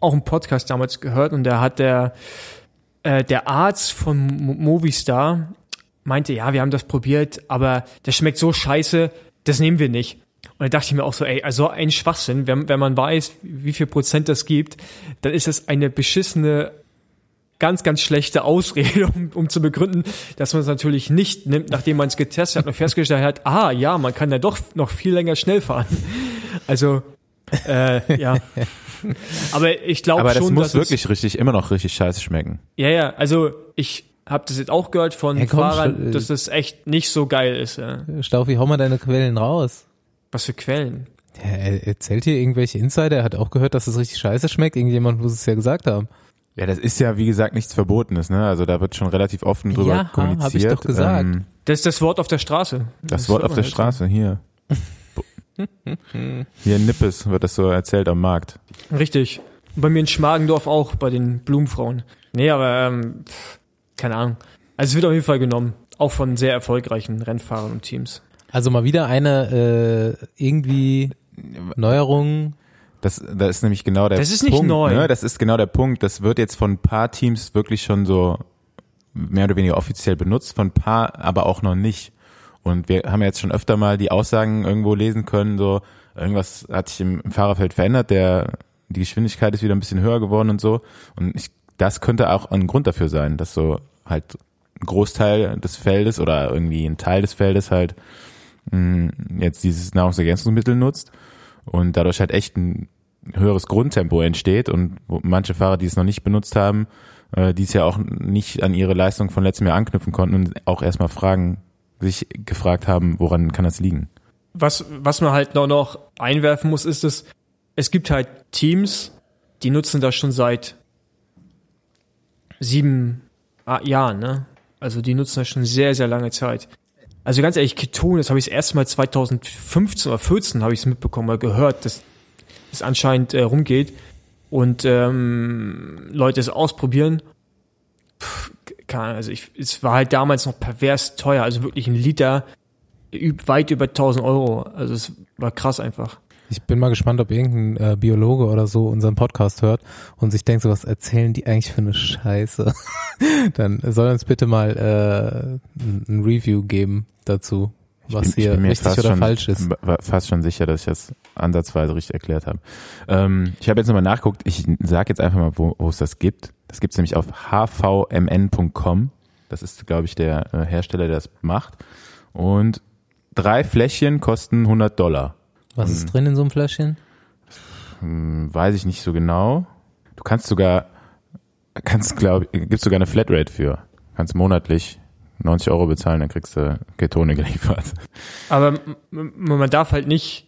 auch einen Podcast damals gehört und da hat der äh, der Arzt von Mo- Movistar meinte, ja, wir haben das probiert, aber das schmeckt so scheiße, das nehmen wir nicht. Und da dachte ich mir auch so, ey, also ein Schwachsinn, wenn, wenn man weiß, wie viel Prozent das gibt, dann ist das eine beschissene ganz, ganz schlechte Ausrede, um, um zu begründen, dass man es natürlich nicht nimmt, nachdem man es getestet hat und festgestellt hat, ah ja, man kann ja doch noch viel länger schnell fahren. Also, äh, ja. Aber ich glaube Aber das schon, muss wirklich richtig, immer noch richtig scheiße schmecken. ja, ja, also ich habe das jetzt auch gehört von Hey, komm, Fahrern, dass das echt nicht so geil ist. Ja. Staufi, hau mal deine Quellen raus. Was für Quellen? Ja, er erzählt hier irgendwelche Insider, er hat auch gehört, dass es richtig scheiße schmeckt. Irgendjemand muss es ja gesagt haben. Ja, das ist ja, wie gesagt, nichts Verbotenes, ne? Also da wird schon relativ offen drüber Ja, hab ich kommuniziert. doch gesagt. Ähm, Das ist das Wort auf der Straße. das Wort hört auf der halt. Straße, hier. Hier in Nippes wird das so erzählt am Markt. Richtig. Und bei mir in Schmargendorf auch, bei den Blumenfrauen. Nee, aber ähm, pff, keine Ahnung. Also es wird auf jeden Fall genommen. Auch von sehr erfolgreichen Rennfahrern und Teams. Also mal wieder eine äh, irgendwie Neuerung. Das, das ist nämlich genau der Das ist nicht Punkt. neu. Ne? Das ist genau der Punkt. Das wird jetzt von ein paar Teams wirklich schon so mehr oder weniger offiziell benutzt, von ein paar aber auch noch nicht. Und wir haben jetzt schon öfter mal die Aussagen irgendwo lesen können, so irgendwas hat sich im, im Fahrerfeld verändert, der die Geschwindigkeit ist wieder ein bisschen höher geworden und so. Und ich, das könnte auch ein Grund dafür sein, dass so halt ein Großteil des Feldes oder irgendwie ein Teil des Feldes halt mh, jetzt dieses Nahrungsergänzungsmittel nutzt und dadurch halt echt ein höheres Grundtempo entsteht und manche Fahrer, die es noch nicht benutzt haben, äh, die es ja auch nicht an ihre Leistung von letztem Jahr anknüpfen konnten und auch erstmal fragen, sich gefragt haben, woran kann das liegen? Was, was man halt noch, noch einwerfen muss, ist, dass es gibt halt Teams, die nutzen das schon seit sieben ah, Jahren, ne? Also die nutzen das schon sehr, sehr lange Zeit. Also ganz ehrlich, Ketone, das habe ich das erste Mal 2015 oder 14 habe ich es mitbekommen, oder gehört, dass es anscheinend äh, rumgeht und ähm, Leute es ausprobieren. Puh, keine also ich, es war halt damals noch pervers teuer, also wirklich ein Liter weit über 1000 Euro. Also es war krass einfach. Ich bin mal gespannt, ob irgendein äh, Biologe oder so unseren Podcast hört und sich denkt, so was erzählen die eigentlich für eine Scheiße. Dann soll uns bitte mal äh, ein Review geben dazu, was Ich bin- hier richtig oder schon, falsch ist. Fast schon sicher, dass ich das ansatzweise richtig erklärt habe. Ähm, ich habe jetzt nochmal nachgeguckt. Ich sage jetzt einfach mal, wo, wo es das gibt. Das gibt es nämlich auf hvmn.com. Das ist, glaube ich, der äh, Hersteller, der das macht. Und drei Fläschchen kosten 100 Dollar. Was ist drin in so einem Fläschchen? Hm, weiß ich nicht so genau. Du kannst sogar, kannst, glaube ich, gibt sogar eine Flatrate für. Kannst monatlich 90 Euro bezahlen, dann kriegst du Ketone geliefert. Aber man darf halt nicht,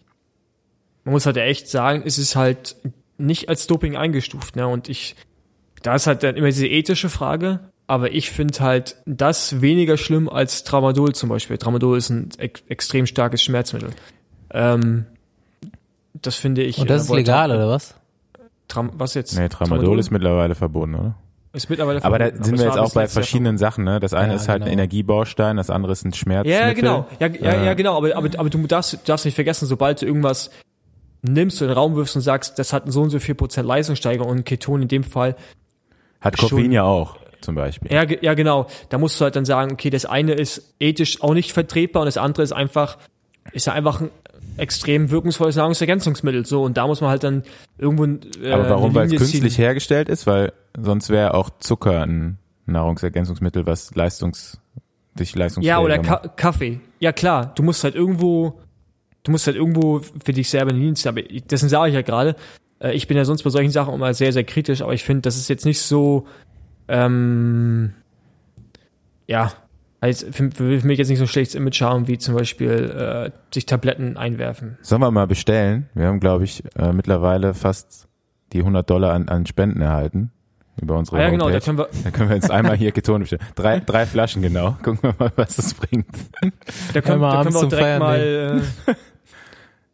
man muss halt echt sagen, es ist halt nicht als Doping eingestuft, ne? Und ich, da ist halt dann immer diese ethische Frage, aber ich finde halt das weniger schlimm als Tramadol zum Beispiel. Tramadol ist ein ex extrem starkes Schmerzmittel. Ähm, das finde ich. Und das äh, ist legal, oder was? Tram, was jetzt? Nee, Tramadol ist mittlerweile verboten, oder? ist mittlerweile Aber da verboten. sind es wir jetzt auch bei verschiedenen Sachen, ne? Das eine Ja, ist halt ein genau. Energiebaustein, das andere ist ein Schmerzmittel. Ja, genau. Ja, ja, Äh, ja genau. Aber, aber, aber du darfst, du darfst nicht vergessen, sobald du irgendwas nimmst und in den Raum wirfst und sagst, das hat so und so viel Prozent Leistungssteigerung und Keton in dem Fall, Hat Koffein schon- ja auch, zum Beispiel. ja, ja genau, da musst du halt dann sagen, okay, das eine ist ethisch auch nicht vertretbar und das andere ist einfach, ist ja einfach ein extrem wirkungsvolles Nahrungsergänzungsmittel. So, und da muss man halt dann irgendwo äh, Aber warum? Weil es künstlich ziehen. hergestellt ist, weil sonst wäre auch Zucker ein Nahrungsergänzungsmittel, was Leistungs, dich leistungsfähiger Ja, oder. Ka Kaffee. Ja, klar, du musst halt irgendwo, du musst halt irgendwo für dich selber eine Linie ziehen. Aber ich- dessen sage ich ja gerade. Äh, Ich bin ja sonst bei solchen Sachen immer sehr, sehr kritisch, aber ich finde, das ist jetzt nicht so, ähm, ja, also für, für mich jetzt nicht so ein schlechtes Image haben, wie zum Beispiel äh, sich Tabletten einwerfen. Sollen wir mal bestellen? Wir haben, glaube ich, äh, mittlerweile fast die 100 Dollar an, an Spenden erhalten über unsere Ah, ja, genau, da können wir, Da können wir jetzt einmal hier Ketone bestellen. Drei, drei Flaschen genau. Gucken wir mal, was das bringt. da können, da können abends wir auch direkt Feiern mal, äh,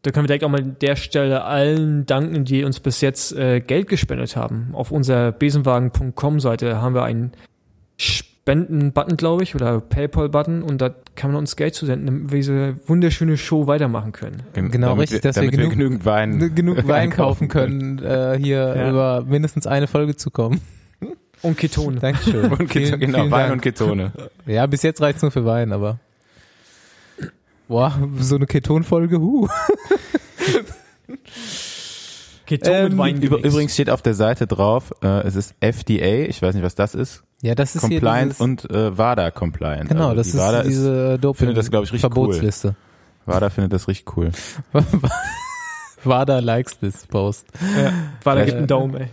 da können wir direkt auch mal an der Stelle allen danken, die uns bis jetzt äh, Geld gespendet haben. Auf unserer besenwagen.com Seite haben wir einen Spenden-Button, glaube ich, oder Paypal-Button und da kann man uns Geld zusenden, damit wir diese wunderschöne Show weitermachen können. Gen- Genau, damit richtig, wir, dass wir damit genug- genügend Wein, genug Wein kaufen können, äh, hier Ja. über mindestens eine Folge zu kommen. Und Ketone. Dankeschön. Und Ketone, Vielen- genau, vielen Wein Dank. und Ketone. Ja, bis jetzt reicht's nur für Wein, aber boah, so eine Ketonfolge, huh. Ketone Ähm, mit Wein Über, gemixt. übrigens steht auf der Seite drauf, äh, es ist FDA, ich weiß nicht, was das ist, Ja, das ist compliant hier dieses, und äh, WADA compliant. genau, also das die ist WADA diese Doping findet das, glaub ich, richtig Verbotsliste. WADA findet das richtig cool. Wada likes this post. ja, war da Äh, gibt einen Daumen, ey.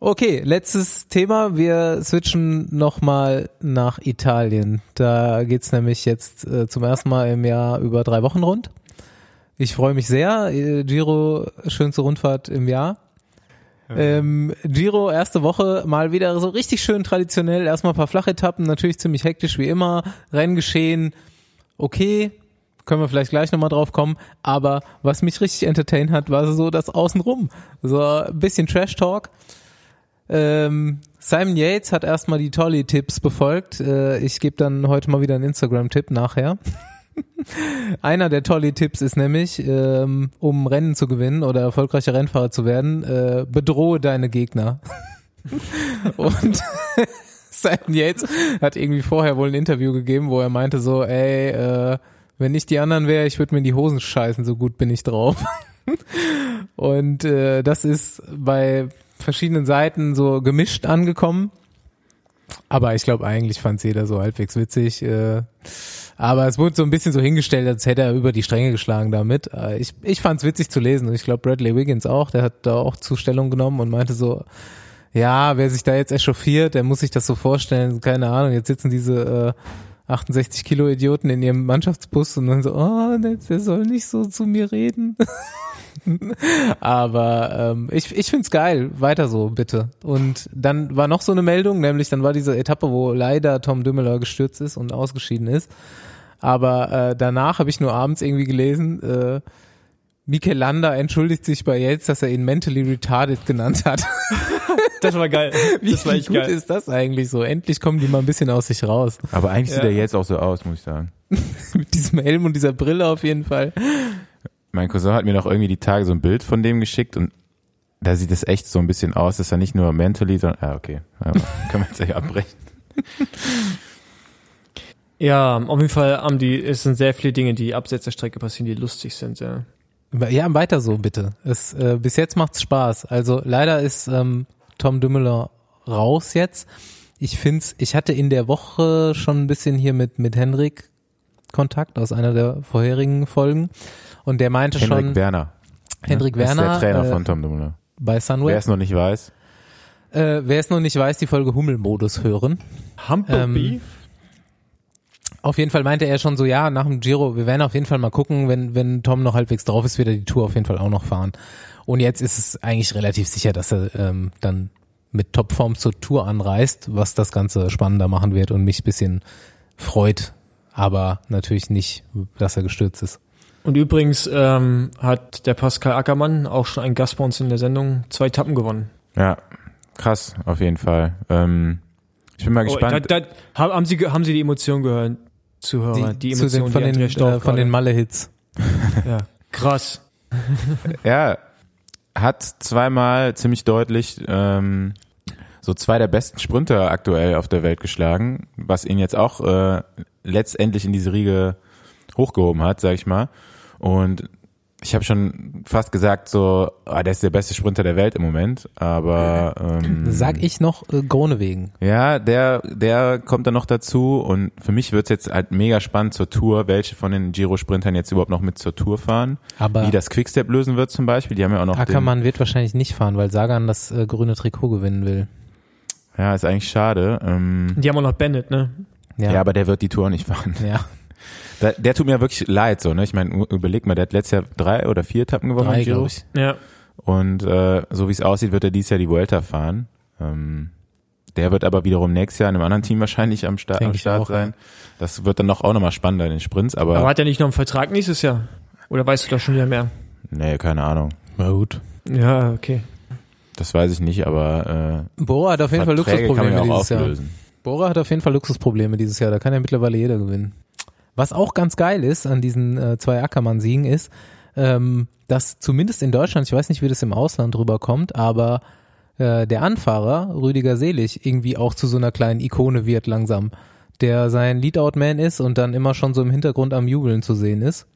Okay, letztes Thema. Wir switchen nochmal nach Italien. Da geht's nämlich jetzt äh, zum ersten Mal im Jahr über drei Wochen rund. Ich freue mich sehr. Äh, Giro, schönste Rundfahrt im Jahr. Ähm, Giro, erste Woche, mal wieder so richtig schön traditionell. Erstmal ein paar Flachetappen, natürlich ziemlich hektisch wie immer. Renngeschehen, okay, können wir vielleicht gleich nochmal drauf kommen. Aber was mich richtig entertained hat, war so das Außenrum. So ein bisschen Trash-Talk. Ähm, Simon Yates hat erstmal die Tolly-Tipps befolgt. Äh, ich gebe dann heute mal wieder einen Instagram-Tipp nachher. Einer der Tolly-Tipps ist nämlich, ähm, um Rennen zu gewinnen oder erfolgreicher Rennfahrer zu werden, äh, bedrohe deine Gegner. Und Simon Yates hat irgendwie vorher wohl ein Interview gegeben, wo er meinte so, ey, äh, wenn ich die anderen wäre, ich würde mir in die Hosen scheißen, so gut bin ich drauf. Und äh, das ist bei verschiedenen Seiten so gemischt angekommen. Aber ich glaube, eigentlich fand jeder so halbwegs witzig. Äh, aber es wurde so ein bisschen so hingestellt, als hätte er über die Stränge geschlagen damit. Äh, ich ich fand es witzig zu lesen und ich glaube Bradley Wiggins auch, der hat da auch Zustellung genommen und meinte so, ja, wer sich da jetzt echauffiert, der muss sich das so vorstellen, keine Ahnung, jetzt sitzen diese äh, 68 Kilo Idioten in ihrem Mannschaftsbus und dann so, oh, der, der soll nicht so zu mir reden. Aber ähm, ich, ich find's geil, weiter so, bitte. Und dann war noch so eine Meldung, nämlich dann war diese Etappe, wo leider Tom Dümmler gestürzt ist und ausgeschieden ist. Aber äh, danach habe ich nur abends irgendwie gelesen, äh, Mikel Landa entschuldigt sich bei Yates, dass er ihn mentally retarded genannt hat. Das war geil. Wie, Das war echt gut geil. ist das eigentlich so? Endlich kommen die mal ein bisschen aus sich raus. Aber eigentlich sieht Ja. er jetzt auch so aus, muss ich sagen. Mit diesem Helm und dieser Brille auf jeden Fall. Mein Cousin hat mir noch irgendwie die Tage so ein Bild von dem geschickt und da sieht es echt so ein bisschen aus, dass er nicht nur mentally, sondern, ah, okay, ja, können wir jetzt gleich abbrechen. Ja, auf jeden Fall haben die, es sind sehr viele Dinge, die abseits der Strecke passieren, die lustig sind, ja. Ja, weiter so bitte. Es, äh, bis jetzt macht's Spaß. Also leider ist ähm, Tom Dümmler raus jetzt. Ich find's, ich hatte in der Woche schon ein bisschen hier mit mit Henrik Kontakt aus einer der vorherigen Folgen und der meinte Henrik schon Werner. Henrik ist Werner der Trainer äh, von Tom Dumoulin. bei Wer Sunweb. es noch nicht weiß, Äh, wer es noch nicht weiß, die Folge Hummelmodus hören. Humblebee? Auf jeden Fall meinte er schon so, ja, nach dem Giro, wir werden auf jeden Fall mal gucken, wenn, wenn Tom noch halbwegs drauf ist, wird er die Tour auf jeden Fall auch noch fahren. Und jetzt ist es eigentlich relativ sicher, dass er ähm, dann mit Topform zur Tour anreist, was das Ganze spannender machen wird und mich bisschen freut, aber natürlich nicht, dass er gestürzt ist. Und übrigens ähm, hat der Pascal Ackermann auch schon einen Gast bei uns in der Sendung zwei Etappen gewonnen. Ja, krass, auf jeden Fall. Ähm, ich bin mal Oh, gespannt. da, da, haben, Sie, haben Sie die Emotion gehört, Zuhörer? Die, zu Emotion, den, von die den, äh, von den Malle-Hits. Ja, krass. Ja, hat zweimal ziemlich deutlich ähm, so zwei der besten Sprinter aktuell auf der Welt geschlagen, was ihn jetzt auch äh, letztendlich in diese Riege hochgehoben hat, sag ich mal. Und ich habe schon fast gesagt, so, ah, der ist der beste Sprinter der Welt im Moment, aber ähm, Sag ich noch äh, Grone wegen. ja, der, der kommt dann noch dazu und für mich wird's jetzt halt mega spannend zur Tour, welche von den Giro-Sprintern jetzt überhaupt noch mit zur Tour fahren. Aber Wie das Quickstep lösen wird zum Beispiel. Die haben ja auch noch den, Ackermann wird wahrscheinlich nicht fahren, weil Sagan das äh, grüne Trikot gewinnen will. Ja, ist eigentlich schade. Ähm, Die haben auch noch Bennett, ne? ja. Ja, aber der wird die Tour nicht fahren. ja. Der, der tut mir wirklich leid, so, ne? Ich meine, überleg mal, der hat letztes Jahr drei oder vier Etappen gewonnen drei, glaube ich. Ja. Und äh, so wie es aussieht, wird er dieses Jahr die Vuelta fahren. Ähm, der wird aber wiederum nächstes Jahr in einem anderen Team wahrscheinlich am Start, Denk am Start auch, sein. Das wird dann noch auch nochmal spannender in den Sprints, aber, Aber hat er nicht noch einen Vertrag nächstes Jahr? Oder weißt du da schon wieder mehr? nee, keine Ahnung. Na gut. Ja, okay. Das weiß ich nicht, aber äh, Bora hat auf jeden Fall Luxusprobleme dieses Jahr. Bora hat auf jeden Fall Luxusprobleme dieses Jahr. Da kann ja mittlerweile jeder gewinnen. Was auch ganz geil ist an diesen äh, zwei Ackermann-Siegen ist, ähm, dass zumindest in Deutschland, ich weiß nicht, wie das im Ausland rüberkommt, aber äh, der Anfahrer, Rüdiger Selig, irgendwie auch zu so einer kleinen Ikone wird langsam. Der sein Leadout-Man ist und dann immer schon so im Hintergrund am Jubeln zu sehen ist.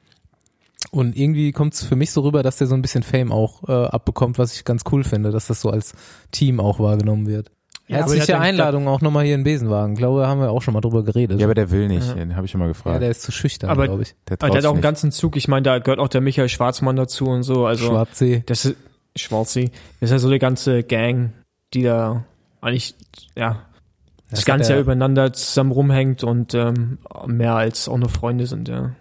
Und irgendwie kommt es für mich so rüber, dass der so ein bisschen Fame auch äh, abbekommt, was ich ganz cool finde, dass das so als Team auch wahrgenommen wird. Ja, aber Herzliche Einladung auch nochmal hier in Besenwagen. Glaube, haben wir auch schon mal drüber geredet. Ja, aber der will nicht, den habe ich schon mal Ja, gefragt. der ist zu schüchtern, Aber- glaube ich. der der hat auch einen ganzen Zug. Ich meine, da gehört auch der Michael Schwarzmann dazu und so. Also Schwarzsee. das ist Schwarzi. Das ist ja so eine ganze Gang, die da eigentlich ja das, hat ganze Jahr übereinander zusammen rumhängt und ähm, mehr als auch nur Freunde sind. Ja.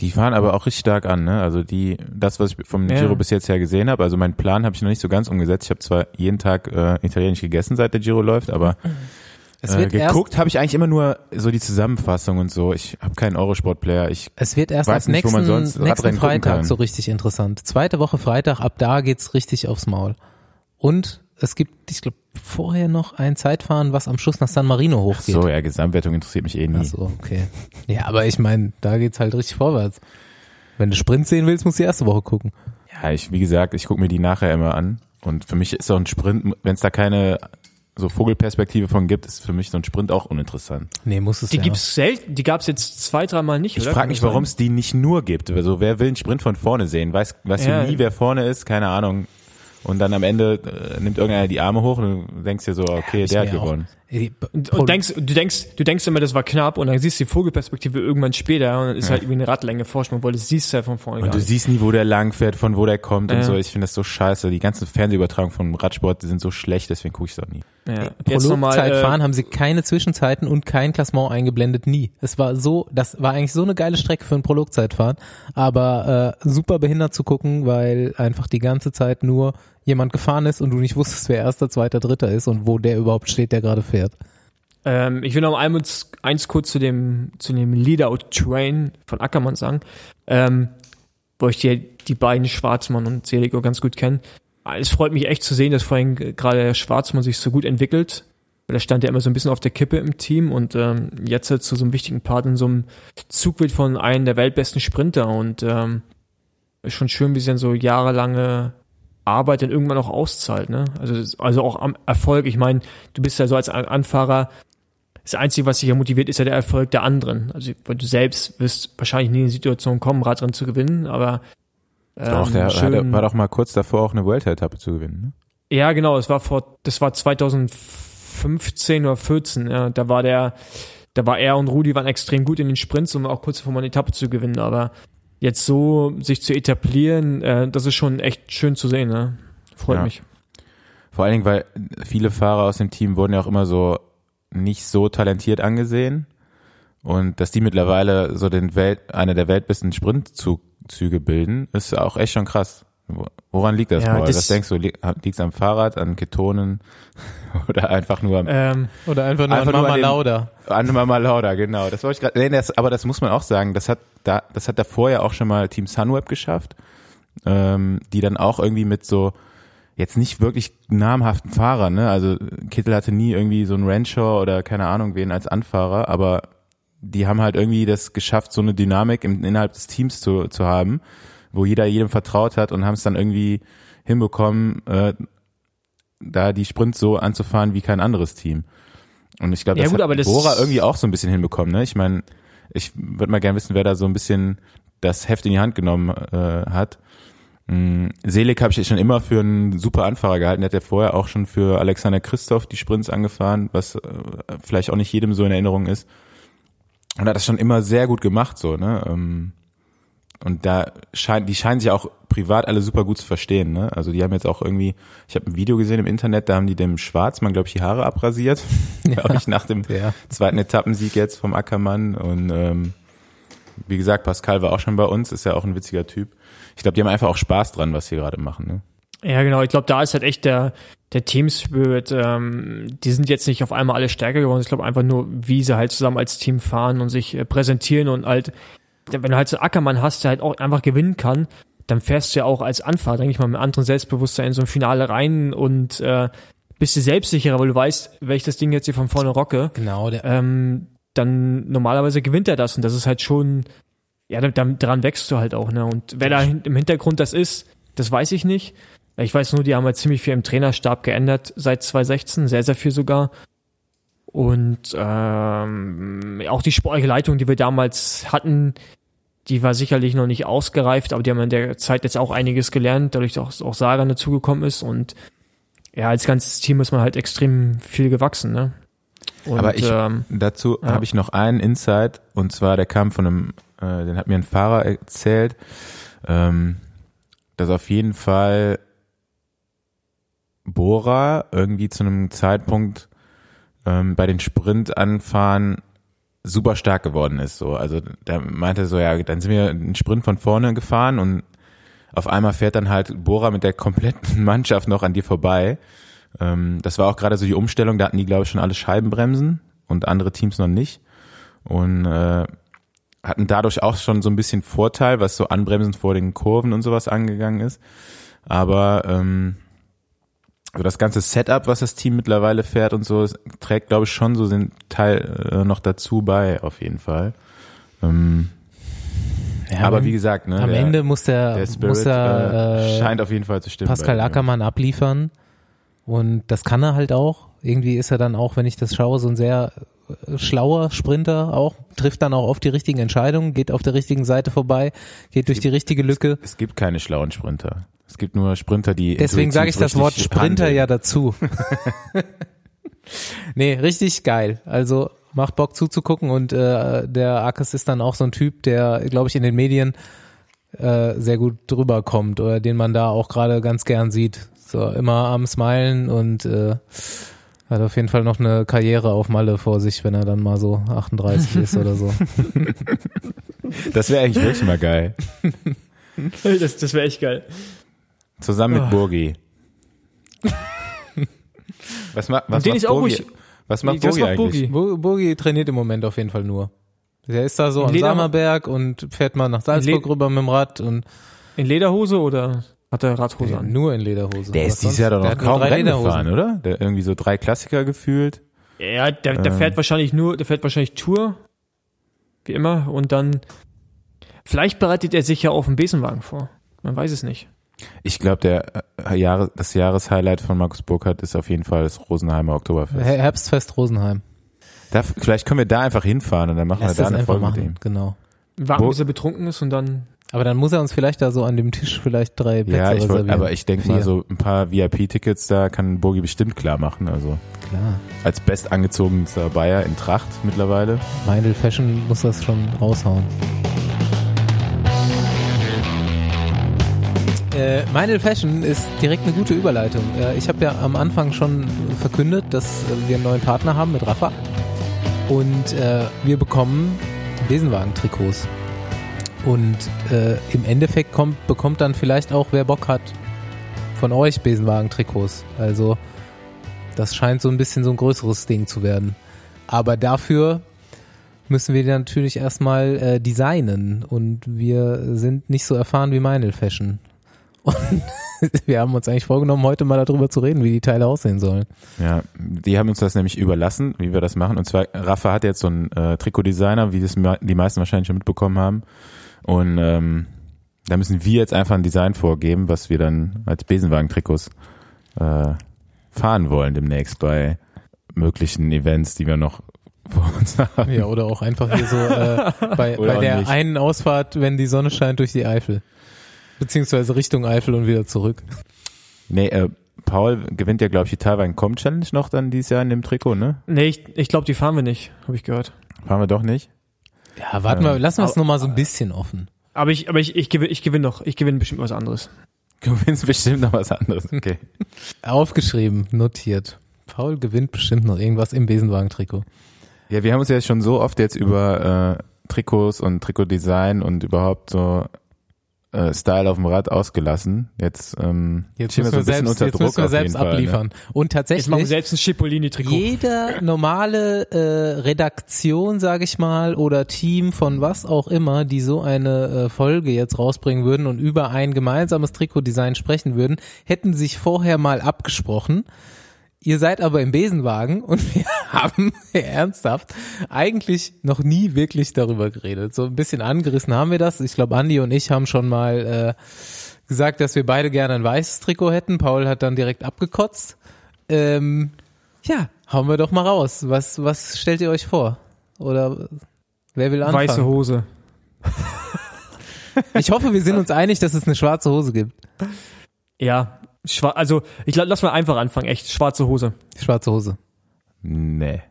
Die fahren aber auch richtig stark an, ne? Also die, das, was ich vom Ja. Giro bis jetzt her gesehen habe, also meinen Plan habe ich noch nicht so ganz umgesetzt. Ich habe zwar jeden Tag äh, italienisch gegessen, seit der Giro läuft, aber äh, geguckt habe ich eigentlich immer nur so die Zusammenfassung und so. Ich habe keinen Eurosport-Player. Ich es wird erst weiß ab nicht, wo man nächsten, sonst nächsten Freitag so richtig interessant. Zweite Woche Freitag, ab da geht's richtig aufs Maul. Und es gibt, ich glaube, vorher noch ein Zeitfahren, was am Schluss nach San Marino hochgeht. so, ja, Gesamtwertung interessiert mich eh nie. Ach so, okay. Ja, aber ich meine, da geht's halt richtig vorwärts. Wenn du Sprint sehen willst, musst du die erste Woche gucken. Ja, ich, wie gesagt, ich gucke mir die nachher immer an. Und für mich ist so ein Sprint, wenn es da keine so Vogelperspektive von gibt, ist für mich so ein Sprint auch uninteressant. Nee, muss es Die ja. gibt's selten, die gab's jetzt zwei, dreimal nicht. Ich frage mich, warum es die nicht nur gibt. Also wer will einen Sprint von vorne sehen? Weiß, weißt Ja. du nie, wer vorne ist? Keine Ahnung. Und dann am Ende äh, nimmt irgendeiner die Arme hoch und du denkst dir so, okay, ich der hat gewonnen. Und, und denkst, du denkst, du denkst immer, das war knapp und dann siehst du die Vogelperspektive irgendwann später und dann ist halt irgendwie eine Radlänge Vorsprung, weil das siehst du ja von vorne Und gar du nicht. siehst nie, wo der lang fährt, von wo der kommt und Ja. so. Ich finde das so scheiße. Die ganzen Fernsehübertragungen vom Radsport die sind so schlecht, deswegen gucke ich es auch nie. Ja. Jetzt nochmal, Prologzeitfahren äh, haben sie keine Zwischenzeiten und kein Klassement eingeblendet, nie. Es war so, das war eigentlich so eine geile Strecke für ein Prologzeitfahren, aber äh, super behindert zu gucken, weil einfach die ganze Zeit nur jemand gefahren ist und du nicht wusstest, wer erster, zweiter, dritter ist und wo der überhaupt steht, der gerade fährt. ähm, ich will noch einmal eins kurz zu dem, zu dem Leadout-Train von Ackermann sagen, ähm, wo ich die, die beiden Schwarzmann und Seligo ganz gut kenne. Es freut mich echt zu sehen, dass vorhin gerade der Schwarzmann sich so gut entwickelt. Weil er stand ja immer so ein bisschen auf der Kippe im Team und ähm, jetzt halt zu so einem wichtigen Part in so einem Zug wird von einem der weltbesten Sprinter und ähm, ist schon schön, wie sie dann so jahrelange Arbeit dann irgendwann auch auszahlt, ne? Also, also auch am Erfolg. Ich meine, du bist ja so als An- Anfahrer, das Einzige, was dich ja motiviert, ist ja der Erfolg der anderen. Also, weil du selbst wirst wahrscheinlich nie in die Situation kommen, Radrennen zu gewinnen, aber ähm, doch, der schön, war doch mal kurz davor, auch eine Vuelta-Etappe zu gewinnen. Ne? ja, genau, es war vor, das war 2015 oder 14, ja, da war der, da war er und Rudi waren extrem gut in den Sprints, um auch kurz davor mal eine Etappe zu gewinnen, aber jetzt so sich zu etablieren, äh, das ist schon echt schön zu sehen, ne? Freut Ja. mich. Vor allen Dingen, weil viele Fahrer aus dem Team wurden ja auch immer so nicht so talentiert angesehen. Und dass die mittlerweile so den Welt, eine der weltbesten Sprintzüge bilden, ist auch echt schon krass. Wo- Woran liegt das, Ja, das- Was denkst du? Liegt es am Fahrrad, an Ketonen? Oder einfach nur Ähm, Oder einfach nur Einfach an nur Mama an Lauda. an Mama Lauda, genau. Das wollte ich gerade. Nee, das, aber das muss man auch sagen. Das hat da, das hat davor ja auch schon mal Team Sunweb geschafft, ähm, die dann auch irgendwie mit so jetzt nicht wirklich namhaften Fahrern, ne? Also Kittel hatte nie irgendwie so einen Rancher oder keine Ahnung wen als Anfahrer, aber die haben halt irgendwie das geschafft, so eine Dynamik im, innerhalb des Teams zu, zu haben, wo jeder jedem vertraut hat und haben es dann irgendwie hinbekommen, äh, da die Sprints so anzufahren wie kein anderes Team. Und ich glaube, Ja das gut, hat das- Bora irgendwie auch so ein bisschen hinbekommen. Ne? Ich meine, ich würde mal gerne wissen, wer da so ein bisschen das Heft in die Hand genommen äh, hat. Mm, Selig habe ich schon immer für einen super Anfahrer gehalten. Der hat ja vorher auch schon für Alexander Christoph die Sprints angefahren, was äh, vielleicht auch nicht jedem so in Erinnerung ist. Und hat das schon immer sehr gut gemacht, so, ne? Ähm, und da scheint, die scheinen sich auch privat alle super gut zu verstehen, ne? Also die haben jetzt auch irgendwie, ich habe ein Video gesehen im Internet, da haben die dem Schwarzmann, glaube ich, die Haare abrasiert, glaube ich, nach dem Ja. zweiten Etappensieg jetzt vom Ackermann. Und ähm, wie gesagt, Pascal war auch schon bei uns, ist ja auch ein witziger Typ. Ich glaube, die haben einfach auch Spaß dran, was sie gerade machen, ne? Ja, genau. Ich glaube, da ist halt echt der, der Team Spirit. Ähm, die sind jetzt nicht auf einmal alle stärker geworden. Ich glaube einfach nur, wie sie halt zusammen als Team fahren und sich äh, präsentieren und halt, wenn du halt so einen Ackermann hast, der halt auch einfach gewinnen kann, dann fährst du ja auch als Anfahrer, denke ich mal, mit anderem Selbstbewusstsein in so ein Finale rein und äh, bist du selbstsicherer, weil du weißt, wenn ich das Ding jetzt hier von vorne rocke, Genau, der, ähm, dann normalerweise gewinnt er das und das ist halt schon, ja, da- da- daran wächst du halt auch, ne? Und wer da im Hintergrund das ist, das weiß ich nicht. Ich weiß nur, die haben halt ziemlich viel im Trainerstab geändert seit 2016, sehr, sehr viel sogar. Und ähm, auch die sportliche Leitung, die wir damals hatten, die war sicherlich noch nicht ausgereift, aber die haben in der Zeit jetzt auch einiges gelernt, dadurch dass auch Sagan dazugekommen ist und ja, als ganzes Team ist man halt extrem viel gewachsen, ne? Und, Aber ich- ähm, Dazu Ja. habe ich noch einen Insight und zwar der kam von einem, äh, den hat mir ein Fahrer erzählt, ähm, dass auf jeden Fall Bora irgendwie zu einem Zeitpunkt ähm, bei den Sprintanfahren super stark geworden ist. So, also der meinte so, ja, dann sind wir einen Sprint von vorne gefahren und auf einmal fährt dann halt Bora mit der kompletten Mannschaft noch an dir vorbei. Ähm, das war auch gerade so die Umstellung, da hatten die, glaube ich, schon alle Scheibenbremsen und andere Teams noch nicht. Und äh, hatten dadurch auch schon so ein bisschen Vorteil, was so Anbremsen vor den Kurven und sowas angegangen ist. Aber ähm, also das ganze Setup, was das Team mittlerweile fährt und so, es trägt, glaube ich, schon so den Teil äh, noch dazu bei, auf jeden Fall. Ähm, ja, aber am- wie gesagt, ne, am der, Ende muss der, der Spirit muss er, äh, äh, scheint auf jeden Fall zu stimmen. Pascal. Ackermann abliefern. Und das kann er halt auch. Irgendwie ist er dann auch, wenn ich das schaue, so ein sehr äh, schlauer Sprinter auch, trifft dann auch oft die richtigen Entscheidungen, geht auf der richtigen Seite vorbei, geht durch die richtige Lücke. Es gibt keine schlauen Sprinter. Es gibt nur Sprinter, die Deswegen sage ich das Wort Sprinter handeln. ja dazu. nee, richtig geil. Also macht Bock zuzugucken und äh, der Arkes ist dann auch so ein Typ, der, glaube ich, in den Medien äh, sehr gut drüber kommt oder den man da auch gerade ganz gern sieht. So immer am Smilen und äh, hat auf jeden Fall noch eine Karriere auf Malle vor sich, wenn er dann mal so 38 ist oder so. Das wäre eigentlich wirklich mal geil. das, das wäre echt geil. Zusammen mit Ah. Burgi. Was, ma was den macht auch Burgi? ruhig- Was macht Was Burgi macht eigentlich? Burgi? Bu- Burgi trainiert im Moment auf jeden Fall nur. Der ist da so am Samerberg und fährt mal nach Salzburg rüber mit dem Rad und In Lederhose oder hat er Radhose an? nur in Lederhose. Der ist dieses? Jahr doch noch kaum drei Rennen gefahren, oder? Der irgendwie so drei Klassiker gefühlt. Ja, der, der Ähm. fährt wahrscheinlich nur, der fährt wahrscheinlich Tour, wie immer, und dann vielleicht bereitet er sich ja auf einen Besenwagen vor. Man weiß es nicht. Ich glaube, der äh, Jahre, das Jahreshighlight von Markus Burkhardt ist auf jeden Fall das Rosenheimer Oktoberfest. Her- Herbstfest Rosenheim. Da, vielleicht können wir da einfach hinfahren und dann machen Lass wir da das eine einfach Folge mit machen. ihm. Genau. Warten, bis er betrunken ist und dann. Aber dann muss er uns vielleicht da so an dem Tisch vielleicht drei Plätze Ja, ich wollt, reservieren. aber ich denke mal so ein paar VIP-Tickets da kann Burgi bestimmt klar machen. Also Klar. als bestangezogenster Bayer in Tracht mittlerweile. Meindl Fashion muss das schon raushauen. Äh, Meindl Fashion ist direkt eine gute Überleitung. Äh, ich habe ja am Anfang schon verkündet, dass äh, wir einen neuen Partner haben mit Rafa. Und äh, wir bekommen Besenwagen-Trikots. Und äh, im Endeffekt kommt, bekommt dann vielleicht auch, wer Bock hat, von euch Besenwagen-Trikots. Also Das scheint so ein bisschen so ein größeres Ding zu werden. Aber dafür müssen wir natürlich erstmal äh, designen und wir sind nicht so erfahren wie Meinl Fashion. Und wir haben uns eigentlich vorgenommen, heute mal darüber zu reden, wie die Teile aussehen sollen. Ja, die haben uns das nämlich überlassen, wie wir das machen. Und zwar, Rafa hat jetzt so einen äh, Trikotdesigner, wie das die meisten wahrscheinlich schon mitbekommen haben. Und ähm, da müssen wir jetzt einfach ein Design vorgeben, was wir dann als Besenwagen-Trikots äh, fahren wollen demnächst bei möglichen Events, die wir noch vor uns haben. Ja, oder auch einfach hier so äh, bei, bei der nicht. einen Ausfahrt, wenn die Sonne scheint durch die Eifel. Beziehungsweise Richtung Eifel und wieder zurück. Nee, äh, Paul gewinnt ja, glaube ich, die Taiwan Com Challenge noch dann dieses Jahr in dem Trikot, ne? Nee, ich, ich glaube, die fahren wir nicht, habe ich gehört. Fahren wir doch nicht? Ja, warten wir, lassen wir es nochmal so ein bisschen offen. Aber ich, aber ich, ich gewinne ich gewinn noch. Ich gewinne bestimmt was anderes. Du gewinnst bestimmt noch was anderes. Okay. Aufgeschrieben, notiert. Paul gewinnt bestimmt noch irgendwas im Besenwagen-Trikot. Ja, wir haben uns ja schon so oft jetzt über äh, Trikots und Trikotdesign und überhaupt so äh, Style auf dem Rad ausgelassen. Jetzt, ähm, Jetzt stehen müssen wir so ein bisschen selbst, unter jetzt Druck müssen wir auf jeden selbst Fall, ne? abliefern. Und Jetzt machen wir tatsächlich, selbst ein Schipolini-Trikot. jeder normale äh, Redaktion, sage ich mal, oder Team von was auch immer, die so eine äh, Folge jetzt rausbringen würden und über ein gemeinsames Trikotdesign sprechen würden, hätten sich vorher mal abgesprochen. Ihr seid aber im Besenwagen und wir haben ernsthaft eigentlich noch nie wirklich darüber geredet. So ein bisschen angerissen haben wir das. Ich glaube, Andi und ich haben schon mal äh, gesagt, dass wir beide gerne ein weißes Trikot hätten. Paul hat dann direkt abgekotzt. Ähm, ja, hauen wir doch mal raus. Was, was stellt ihr euch vor? Oder wer will anfangen? Weiße Hose. Ich hoffe, wir sind uns einig, dass es eine schwarze Hose gibt. Ja, schwa also ich lass mal einfach anfangen. Echt, schwarze Hose. Schwarze Hose. Nee.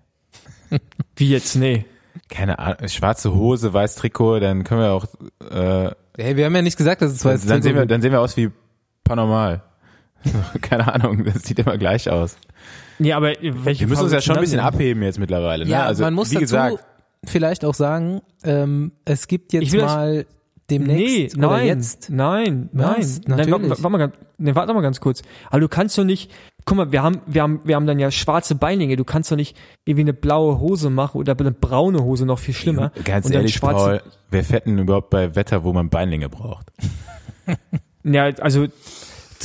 Wie jetzt? Nee. Keine Ahnung. Schwarze Hose, weiß Trikot, dann können wir auch, äh, Hey, wir haben ja nicht gesagt, dass es dann, weiß dann sehen wir, dann sehen wir aus wie Panormal. Keine Ahnung, das sieht immer gleich aus. Nee, aber welche Wir müssen uns ja schon ein dann bisschen nehmen? abheben jetzt mittlerweile. Ne? Ja, also, man muss wie dazu gesagt, vielleicht auch sagen, ähm, es gibt jetzt mal demnächst nee, oder nein, jetzt. nein, nein, Was? nein. Warte, Natürlich. warte, mal, ganz- nee, warte mal ganz kurz. Aber du kannst doch nicht, guck mal, wir haben, wir haben, wir haben dann ja schwarze Beinlinge. Du kannst doch nicht irgendwie eine blaue Hose machen oder eine braune Hose noch viel schlimmer. ganz Und dann ehrlich, schwarze- Paul, wer fetten überhaupt bei Wetter, wo man Beinlinge braucht? Ja, also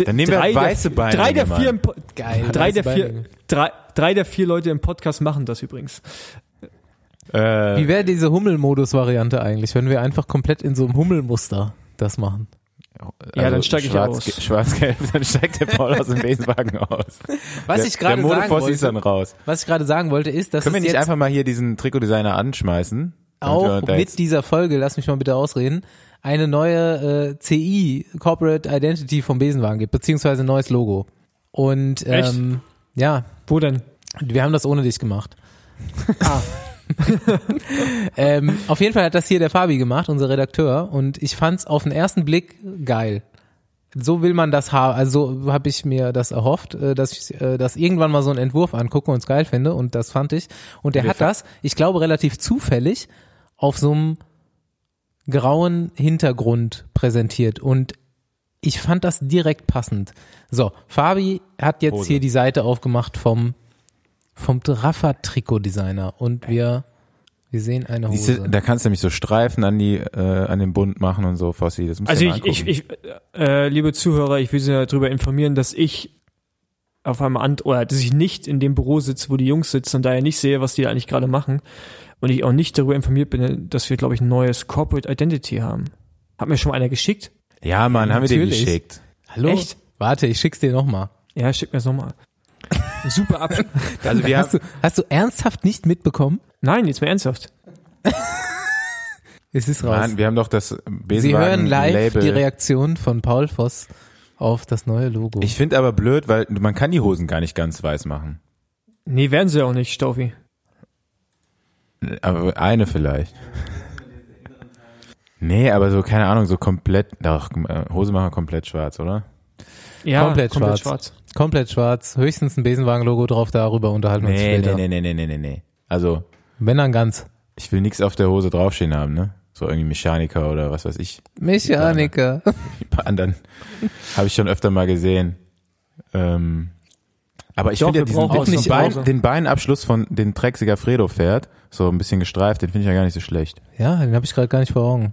Dann nehmen wir drei der- weiße Beinlinge, Drei der vier, im Geil. drei der vier, drei, drei der vier Leute im Podcast machen das übrigens. Äh, Wie wäre diese Hummelmodus-Variante eigentlich, wenn wir einfach komplett in so einem Hummelmuster das machen? Ja, dann steig ich schwarz, aus. Schwarz-gelb, dann steigt der Paul aus dem Besenwagen aus. Was der, ich gerade sagen Modefossi ist dann wollte, raus. was ich gerade sagen wollte, ist, dass Können wir es nicht jetzt einfach mal hier diesen Trikotdesigner anschmeißen? auch da mit dieser Folge, lass mich mal bitte ausreden, eine neue äh, CI, Corporate Identity vom Besenwagen gibt, beziehungsweise ein neues Logo. Und Echt? ähm, ja, Wo denn? wir haben das ohne dich gemacht. Ah, Ähm, auf jeden Fall hat das hier der Fabi gemacht, unser Redakteur, und ich fand's auf den ersten Blick geil. So will man das haben, also so habe ich mir das erhofft, äh, dass ich äh, das irgendwann mal so einen Entwurf angucke und es geil finde und das fand ich. Und der Wir hat das, ich glaube, relativ zufällig auf so einem grauen Hintergrund präsentiert und ich fand das direkt passend. So, Fabi hat jetzt Hose. hier die Seite aufgemacht vom vom Traffer-Trikot-Designer und wir wir sehen eine Hose. Siehste, da kannst du nämlich so Streifen an die äh, an den Bund machen und so, Fossi. Das musst also ich, ich, ich äh, liebe Zuhörer, ich will Sie darüber informieren, dass ich auf einem and oder dass ich nicht in dem Büro sitze, wo die Jungs sitzen und daher nicht sehe, was die da eigentlich gerade machen und ich auch nicht darüber informiert bin, dass wir glaube ich ein neues Corporate Identity haben. Hat mir schon mal einer geschickt? ja, Mann, haben wir dir geschickt. Hallo? Echt? Warte, ich schick's dir nochmal. Ja, schick mir das nochmal. Super ab. Also wir Hast du, hast du ernsthaft nicht mitbekommen? Nein, jetzt mal ernsthaft. Es ist raus. Mann, wir haben doch das Sie hören Besenwagen live Label. die Reaktion von Paul Voss auf das neue Logo. Ich finde aber blöd, weil man kann die Hosen gar nicht ganz weiß machen. Nee, werden sie auch nicht, Staufi. Aber eine vielleicht. Nee, aber so, keine Ahnung, so komplett, doch, äh, Hose machen wir komplett schwarz, oder? Ja, Komplett schwarz. Komplett schwarz, höchstens ein Besenwagen-Logo drauf, darüber unterhalten wir uns Nee, später. nee, nee, nee, nee, nee, nee. Also, Wenn dann ganz. ich will nichts auf der Hose draufstehen haben, ne? So irgendwie Mechaniker oder was weiß ich. Mechaniker. Die paar anderen habe ich schon öfter mal gesehen. Ähm, Aber ich finde ja diesen, diesen nicht Bein, den Beinabschluss von den Trek Segafredo fährt, so ein bisschen gestreift, den finde ich ja gar nicht so schlecht. Ja, den habe ich gerade gar nicht vor Augen.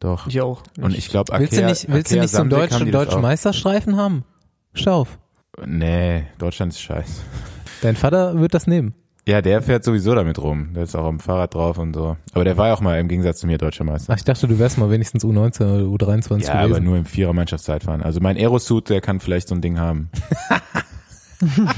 Doch. Ich auch. Und ich glaube, Willst du nicht, willst du nicht so einen deutschen, deutschen Meisterstreifen haben? Stauf. Nee, Deutschland ist scheiße. Dein Vater wird das nehmen. Ja, der fährt sowieso damit rum. Der ist auch am Fahrrad drauf und so. Aber der war ja auch mal im Gegensatz zu mir deutscher Meister. Ach, ich dachte, du wärst mal wenigstens U19 oder U23 Ja, aber gewesen. nur im Vierer-Mannschaftszeitfahren. Also mein Aerosuit, der kann vielleicht so ein Ding haben.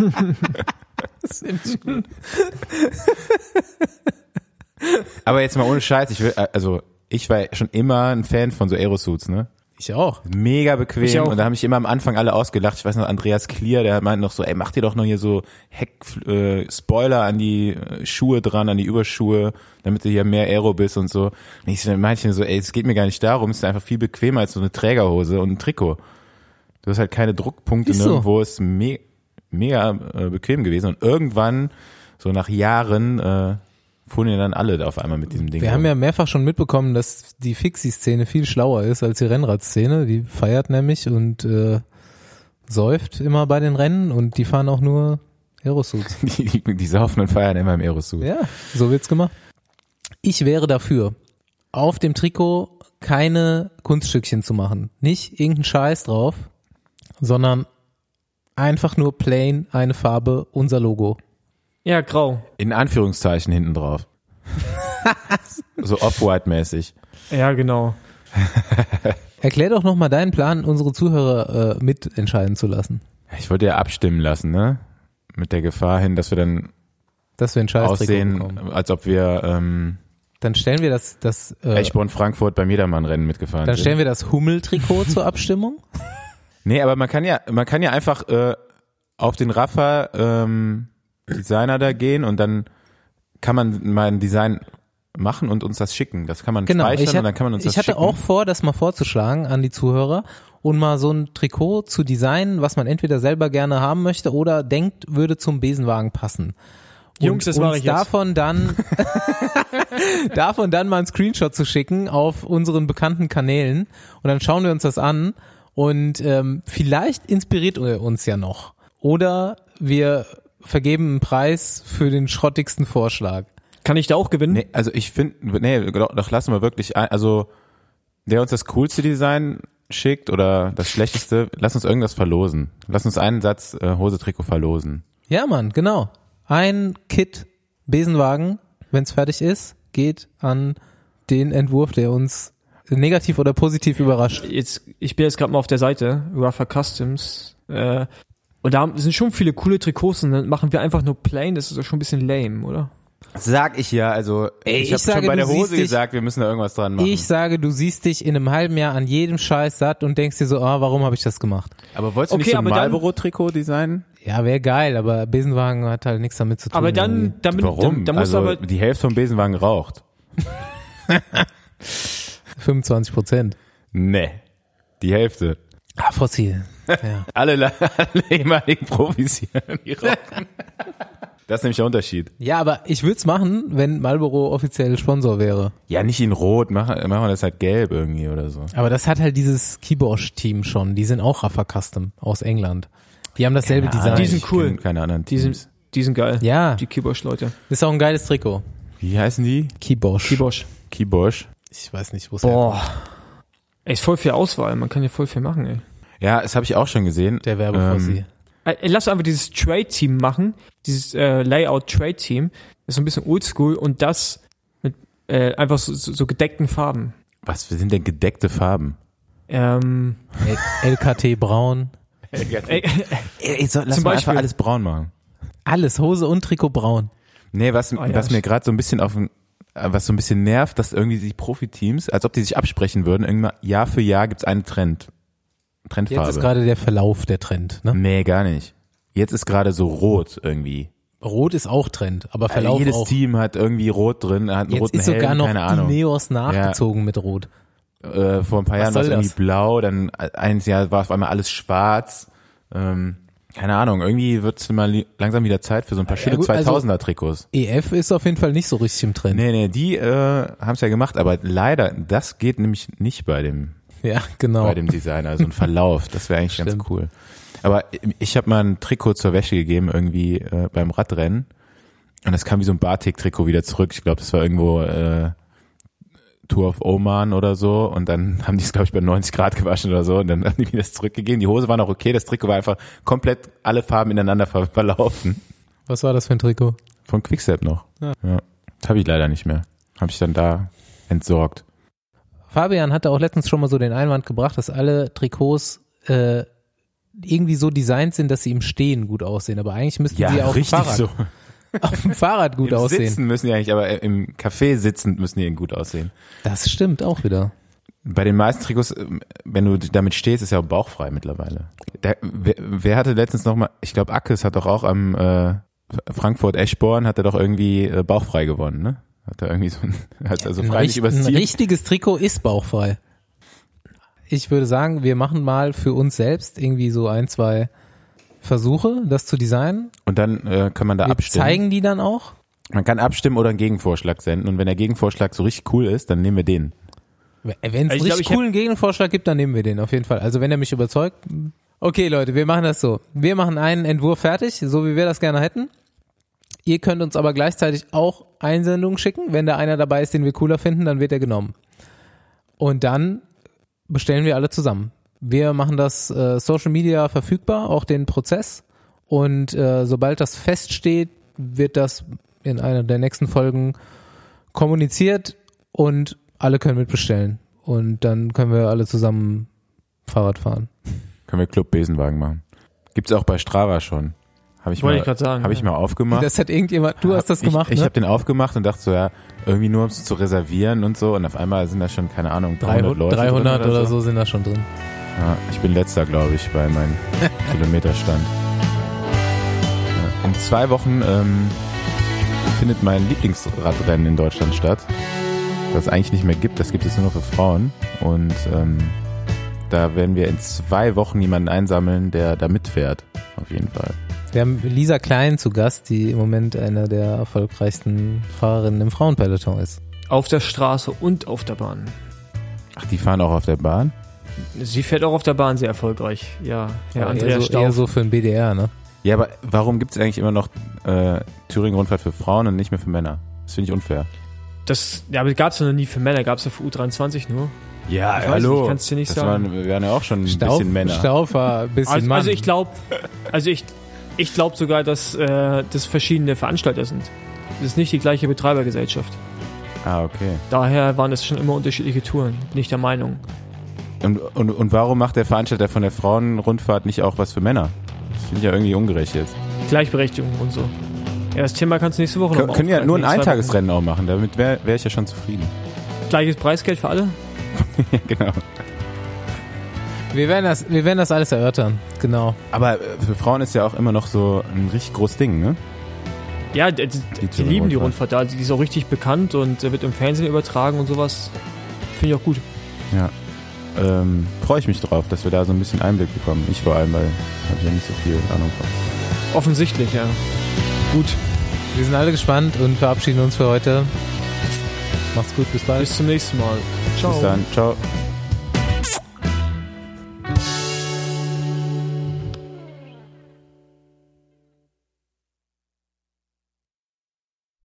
aber jetzt mal ohne Scheiß, ich will, also ich war schon immer ein Fan von so Aerosuits, ne? Ich auch. Mega bequem Ich auch. und da haben mich immer am Anfang alle ausgelacht. Ich weiß noch, Andreas Klier, der meint noch so, ey, mach dir doch noch hier so Heck, äh, Spoiler an die äh, Schuhe dran, an die Überschuhe, damit du hier mehr Aero bist und so. Und ich meinte so, ey, es geht mir gar nicht darum, es ist einfach viel bequemer als so eine Trägerhose und ein Trikot. Du hast halt keine Druckpunkte Ist so. nirgendwo, ist me mega äh, bequem gewesen und irgendwann, so nach Jahren, äh, fuhren ja dann alle da auf einmal mit diesem Ding. Wir rum. haben ja mehrfach schon mitbekommen, dass die Fixie-Szene viel schlauer ist als die Rennradszene. Die feiert nämlich und äh, säuft immer bei den Rennen und die fahren auch nur Aerosuits. die, die, die saufen und feiern immer im Aerosuit. Ja, so wird's gemacht. Ich wäre dafür, auf dem Trikot keine Kunststückchen zu machen. Nicht irgendeinen Scheiß drauf, sondern einfach nur plain eine Farbe, unser Logo. Ja, grau. In Anführungszeichen hinten drauf. so off-white-mäßig. Ja, genau. Erklär doch nochmal deinen Plan, unsere Zuhörer äh, mitentscheiden zu lassen. Ich wollte ja abstimmen lassen, ne? Mit der Gefahr hin, dass wir dann Dass wir ein Scheiß aussehen, bekommen. als ob wir ähm, Dann stellen wir das, das äh, Eichborn Frankfurt beim Jedermann-Rennen mitgefahren dann sind. stellen wir das Hummel-Trikot zur Abstimmung. Nee, aber man kann ja, man kann ja einfach äh, auf den Rafa ähm, Designer da gehen und dann kann man mal ein Design machen und uns das schicken. Das kann man Genau. speichern Ich, und dann kann man uns ich das hatte schicken. auch vor, das mal vorzuschlagen an die Zuhörer und mal so ein Trikot zu designen, was man entweder selber gerne haben möchte oder denkt, würde zum Besenwagen passen. Und Jungs, das mache ich jetzt. davon dann davon dann mal einen Screenshot zu schicken auf unseren bekannten Kanälen und dann schauen wir uns das an und ähm, vielleicht inspiriert er uns ja noch oder wir vergeben einen Preis für den schrottigsten Vorschlag. Kann ich da auch gewinnen? Nee, also ich finde, nee, doch, doch lassen wir wirklich, ein, also der uns das coolste Design schickt oder das schlechteste, lass uns irgendwas verlosen. Lass uns einen Satz äh, Hose-Trikot verlosen. Ja, Mann, genau. Ein Kit Besenwagen, wenn es fertig ist, geht an den Entwurf, der uns negativ oder positiv überrascht. Jetzt, ich bin jetzt gerade mal auf der Seite, Rafa Customs. Äh, und da sind schon viele coole Trikots und dann machen wir einfach nur plain, das ist doch schon ein bisschen lame, oder? Sag ich ja, also Ey, ich ich habe schon bei der Hose dich- gesagt, wir müssen da irgendwas dran machen. Ich sage, du siehst dich in einem halben Jahr an jedem Scheiß satt und denkst dir so, ah, warum habe ich das gemacht? aber wolltest du Okay, nicht so ein Marlboro-Trikot designen? Ja, wäre geil, aber Besenwagen hat halt nichts damit zu tun. Aber dann, irgendwie. dann, Warum? dann, dann muss also aber, die Hälfte vom Besenwagen raucht. 25 Prozent. Nee, die Hälfte. Ah, fossil. Ja. Alle, alle ehemaligen Profis hier, die rauchen. Das ist nämlich der Unterschied. ja, aber ich würde es machen, wenn Marlboro offiziell Sponsor wäre. Ja, nicht in Rot, machen, machen wir das halt gelb irgendwie oder so. Aber das hat halt dieses Kibosh-Team schon. Die sind auch Rafa Custom aus England. Die haben dasselbe Keine Design. Die sind cool. Keine anderen die Teams. sind, die sind geil. Ja, Die Kibosh-Leute. ist auch ein geiles Trikot. Wie heißen die? Kibosh. Kibosh. Kibosh. Ich weiß nicht, wo es Boah. Ey, ist voll viel Auswahl, man kann ja voll viel machen, ey. Ja, das habe ich auch schon gesehen. Der Werbefossi. Ähm, Ey, lass einfach dieses Trade-Team machen, dieses äh, Layout-Trade-Team. Ist so ein bisschen oldschool und das mit äh, einfach so, so, so gedeckten Farben. was sind denn gedeckte Farben? Ähm, LKT braun. ey, Ey, so, lass Zum mal Beispiel- einfach alles braun machen. Alles, Hose und Trikot braun. Nee, was, Ah, ja, was mir gerade so ein bisschen auf äh, was so ein bisschen nervt, dass irgendwie die Profiteams, als ob die sich absprechen würden, irgendwann Jahr für Jahr gibt's einen Trend. Trendfarbe. Jetzt ist gerade der Verlauf der Trend. Ne? nee, gar nicht. Jetzt ist gerade so rot irgendwie. Rot ist auch Trend, aber Also Verlauf jedes auch. Team hat irgendwie rot drin, hat einen Jetzt roten ist sogar Helm, noch keine Ahnung. Ineos nachgezogen mit Rot. äh, vor ein paar Jahren war es irgendwie das? blau, dann eins Jahr war auf einmal alles schwarz. Ähm, keine Ahnung, irgendwie wird es mal langsam wieder Zeit für so ein paar schöne gut, also- 2000er Trikots. EF ist auf jeden Fall nicht so richtig im Trend. Nee, nee, die äh, haben es ja gemacht, aber leider, das geht nämlich nicht bei dem Ja, genau. bei dem Designer, so ein Verlauf. Das wäre eigentlich ganz Stimmt. cool. Aber ich habe mal ein Trikot zur Wäsche gegeben, irgendwie äh, beim Radrennen. Und das kam wie so ein Batik-Trikot wieder zurück. Ich glaube, das war irgendwo äh, Tour of Oman oder so. Und dann haben die es, glaube ich, bei 90 Grad gewaschen oder so. Und dann haben die mir das zurückgegeben. Die Hose war noch okay, das Trikot war einfach komplett alle Farben ineinander ver verlaufen. Was war das für ein Trikot? Von Quickstep noch. Ja. ja. Habe ich leider nicht mehr. Habe ich dann da entsorgt. Fabian hatte auch letztens schon mal so den Einwand gebracht, dass alle Trikots äh, irgendwie so designt sind, dass sie im Stehen gut aussehen. Aber eigentlich müssten Ja, sie auf dem richtig Fahrrad, so. auf dem Fahrrad gut Im aussehen. Sitzen müssen die eigentlich, aber im Café sitzend müssen die gut aussehen. Das stimmt auch wieder. Bei den meisten Trikots, ähm, wenn du damit stehst, ist ja auch bauchfrei mittlerweile. Der, wer, wer hatte letztens noch mal, ich glaube Ackes hat doch auch am äh, Frankfurt Eschborn hat er doch irgendwie äh, bauchfrei gewonnen, ne? Hat er irgendwie so ein, hat also richt- übers ein richtiges Trikot ist bauchfrei. Ich würde sagen, wir machen mal für uns selbst irgendwie so ein, zwei Versuche, das zu designen. Und dann äh, kann man da Wir abstimmen. zeigen die dann auch. Man kann abstimmen oder einen Gegenvorschlag senden. Und wenn der Gegenvorschlag so richtig cool ist, dann nehmen wir den. Wenn es Also glaub, richtig ich hab- coolen Gegenvorschlag gibt, dann nehmen wir den auf jeden Fall. Also wenn er mich überzeugt. Okay, Leute, wir machen das so. Wir machen einen Entwurf fertig, so wie wir das gerne hätten. Ihr könnt uns aber gleichzeitig auch Einsendungen schicken. Wenn da einer dabei ist, den wir cooler finden, dann wird er genommen. Und dann bestellen wir alle zusammen. Wir machen das äh, Social Media verfügbar, auch den Prozess. Und äh, sobald das feststeht, wird das in einer der nächsten Folgen kommuniziert und alle können mitbestellen. Und dann können wir alle zusammen Fahrrad fahren. Können wir Club Besenwagen machen. Gibt's auch bei Strava schon. Habe ich Wollte mal, ich grad sagen, habe ja. ich mal aufgemacht. Das hat irgendjemand, du hast das ich, gemacht, Ich ne? habe den aufgemacht und dachte so, ja, irgendwie nur um es zu reservieren und so. Und auf einmal sind da schon, keine Ahnung, 300, 300, Leute 300 drin oder so sind da schon drin. Ja, ich bin letzter, glaube ich, bei meinem Kilometerstand. Ja, in zwei Wochen ähm, findet mein Lieblingsradrennen in Deutschland statt. Das es eigentlich nicht mehr gibt, das gibt es nur noch für Frauen. Und ähm, da werden wir in zwei Wochen jemanden einsammeln, der da mitfährt. Auf jeden Fall. Wir haben Lisa Klein zu Gast, die im Moment eine der erfolgreichsten Fahrerinnen im Frauenpeloton ist. Auf der Straße und auf der Bahn. Ach, die fahren auch auf der Bahn? Sie fährt auch auf der Bahn sehr erfolgreich. Ja, Herr Aber Andreas eher, so, Stauf. eher so für ein BDR, ne? Ja, aber warum gibt es eigentlich immer noch äh, Thüringen-Rundfahrt für Frauen und nicht mehr für Männer? Das finde ich unfair. Das, ja, aber gab's ja noch nie für Männer, gab's ja für U23 nur. Ja, Ich weiß nicht, kann's dir nicht das sagen. Waren, wir waren ja auch schon ein Stauf, bisschen Männer. Stauf war ein bisschen Also, Mann. also ich glaube, also ich, ich glaube sogar, dass äh, das verschiedene Veranstalter sind. Das ist nicht die gleiche Betreibergesellschaft. Ah, okay. Daher waren es schon immer unterschiedliche Touren, bin ich der Meinung. Und, und, und warum macht der Veranstalter von der Frauenrundfahrt nicht auch was für Männer? Das finde ich ja irgendwie ungerecht jetzt. Gleichberechtigung und so. Ja, das Thema kannst du nächste Woche Kön noch können ja nur ein Eintagesrennen auch machen, damit wäre wär ich ja schon zufrieden. Gleiches Preisgeld für alle? ja, genau. Wir, werden das, wir werden das alles erörtern, genau. Aber äh, für Frauen ist ja auch immer noch so ein richtig großes Ding, ne? Ja, die, die, die Thüringer lieben die Rundfahrt. Rundfahrt da. Die ist auch richtig bekannt und äh, wird im Fernsehen übertragen und sowas. Finde ich auch gut. Ja. Ähm, Freue ich mich drauf, dass wir da so ein bisschen Einblick bekommen. Ich vor allem, weil habe ich ja nicht so viel Ahnung von. Offensichtlich, ja. Gut, Wir sind alle gespannt und verabschieden uns für heute. Macht's gut, bis bald. bis zum nächsten Mal. Ciao. Bis dann. Ciao.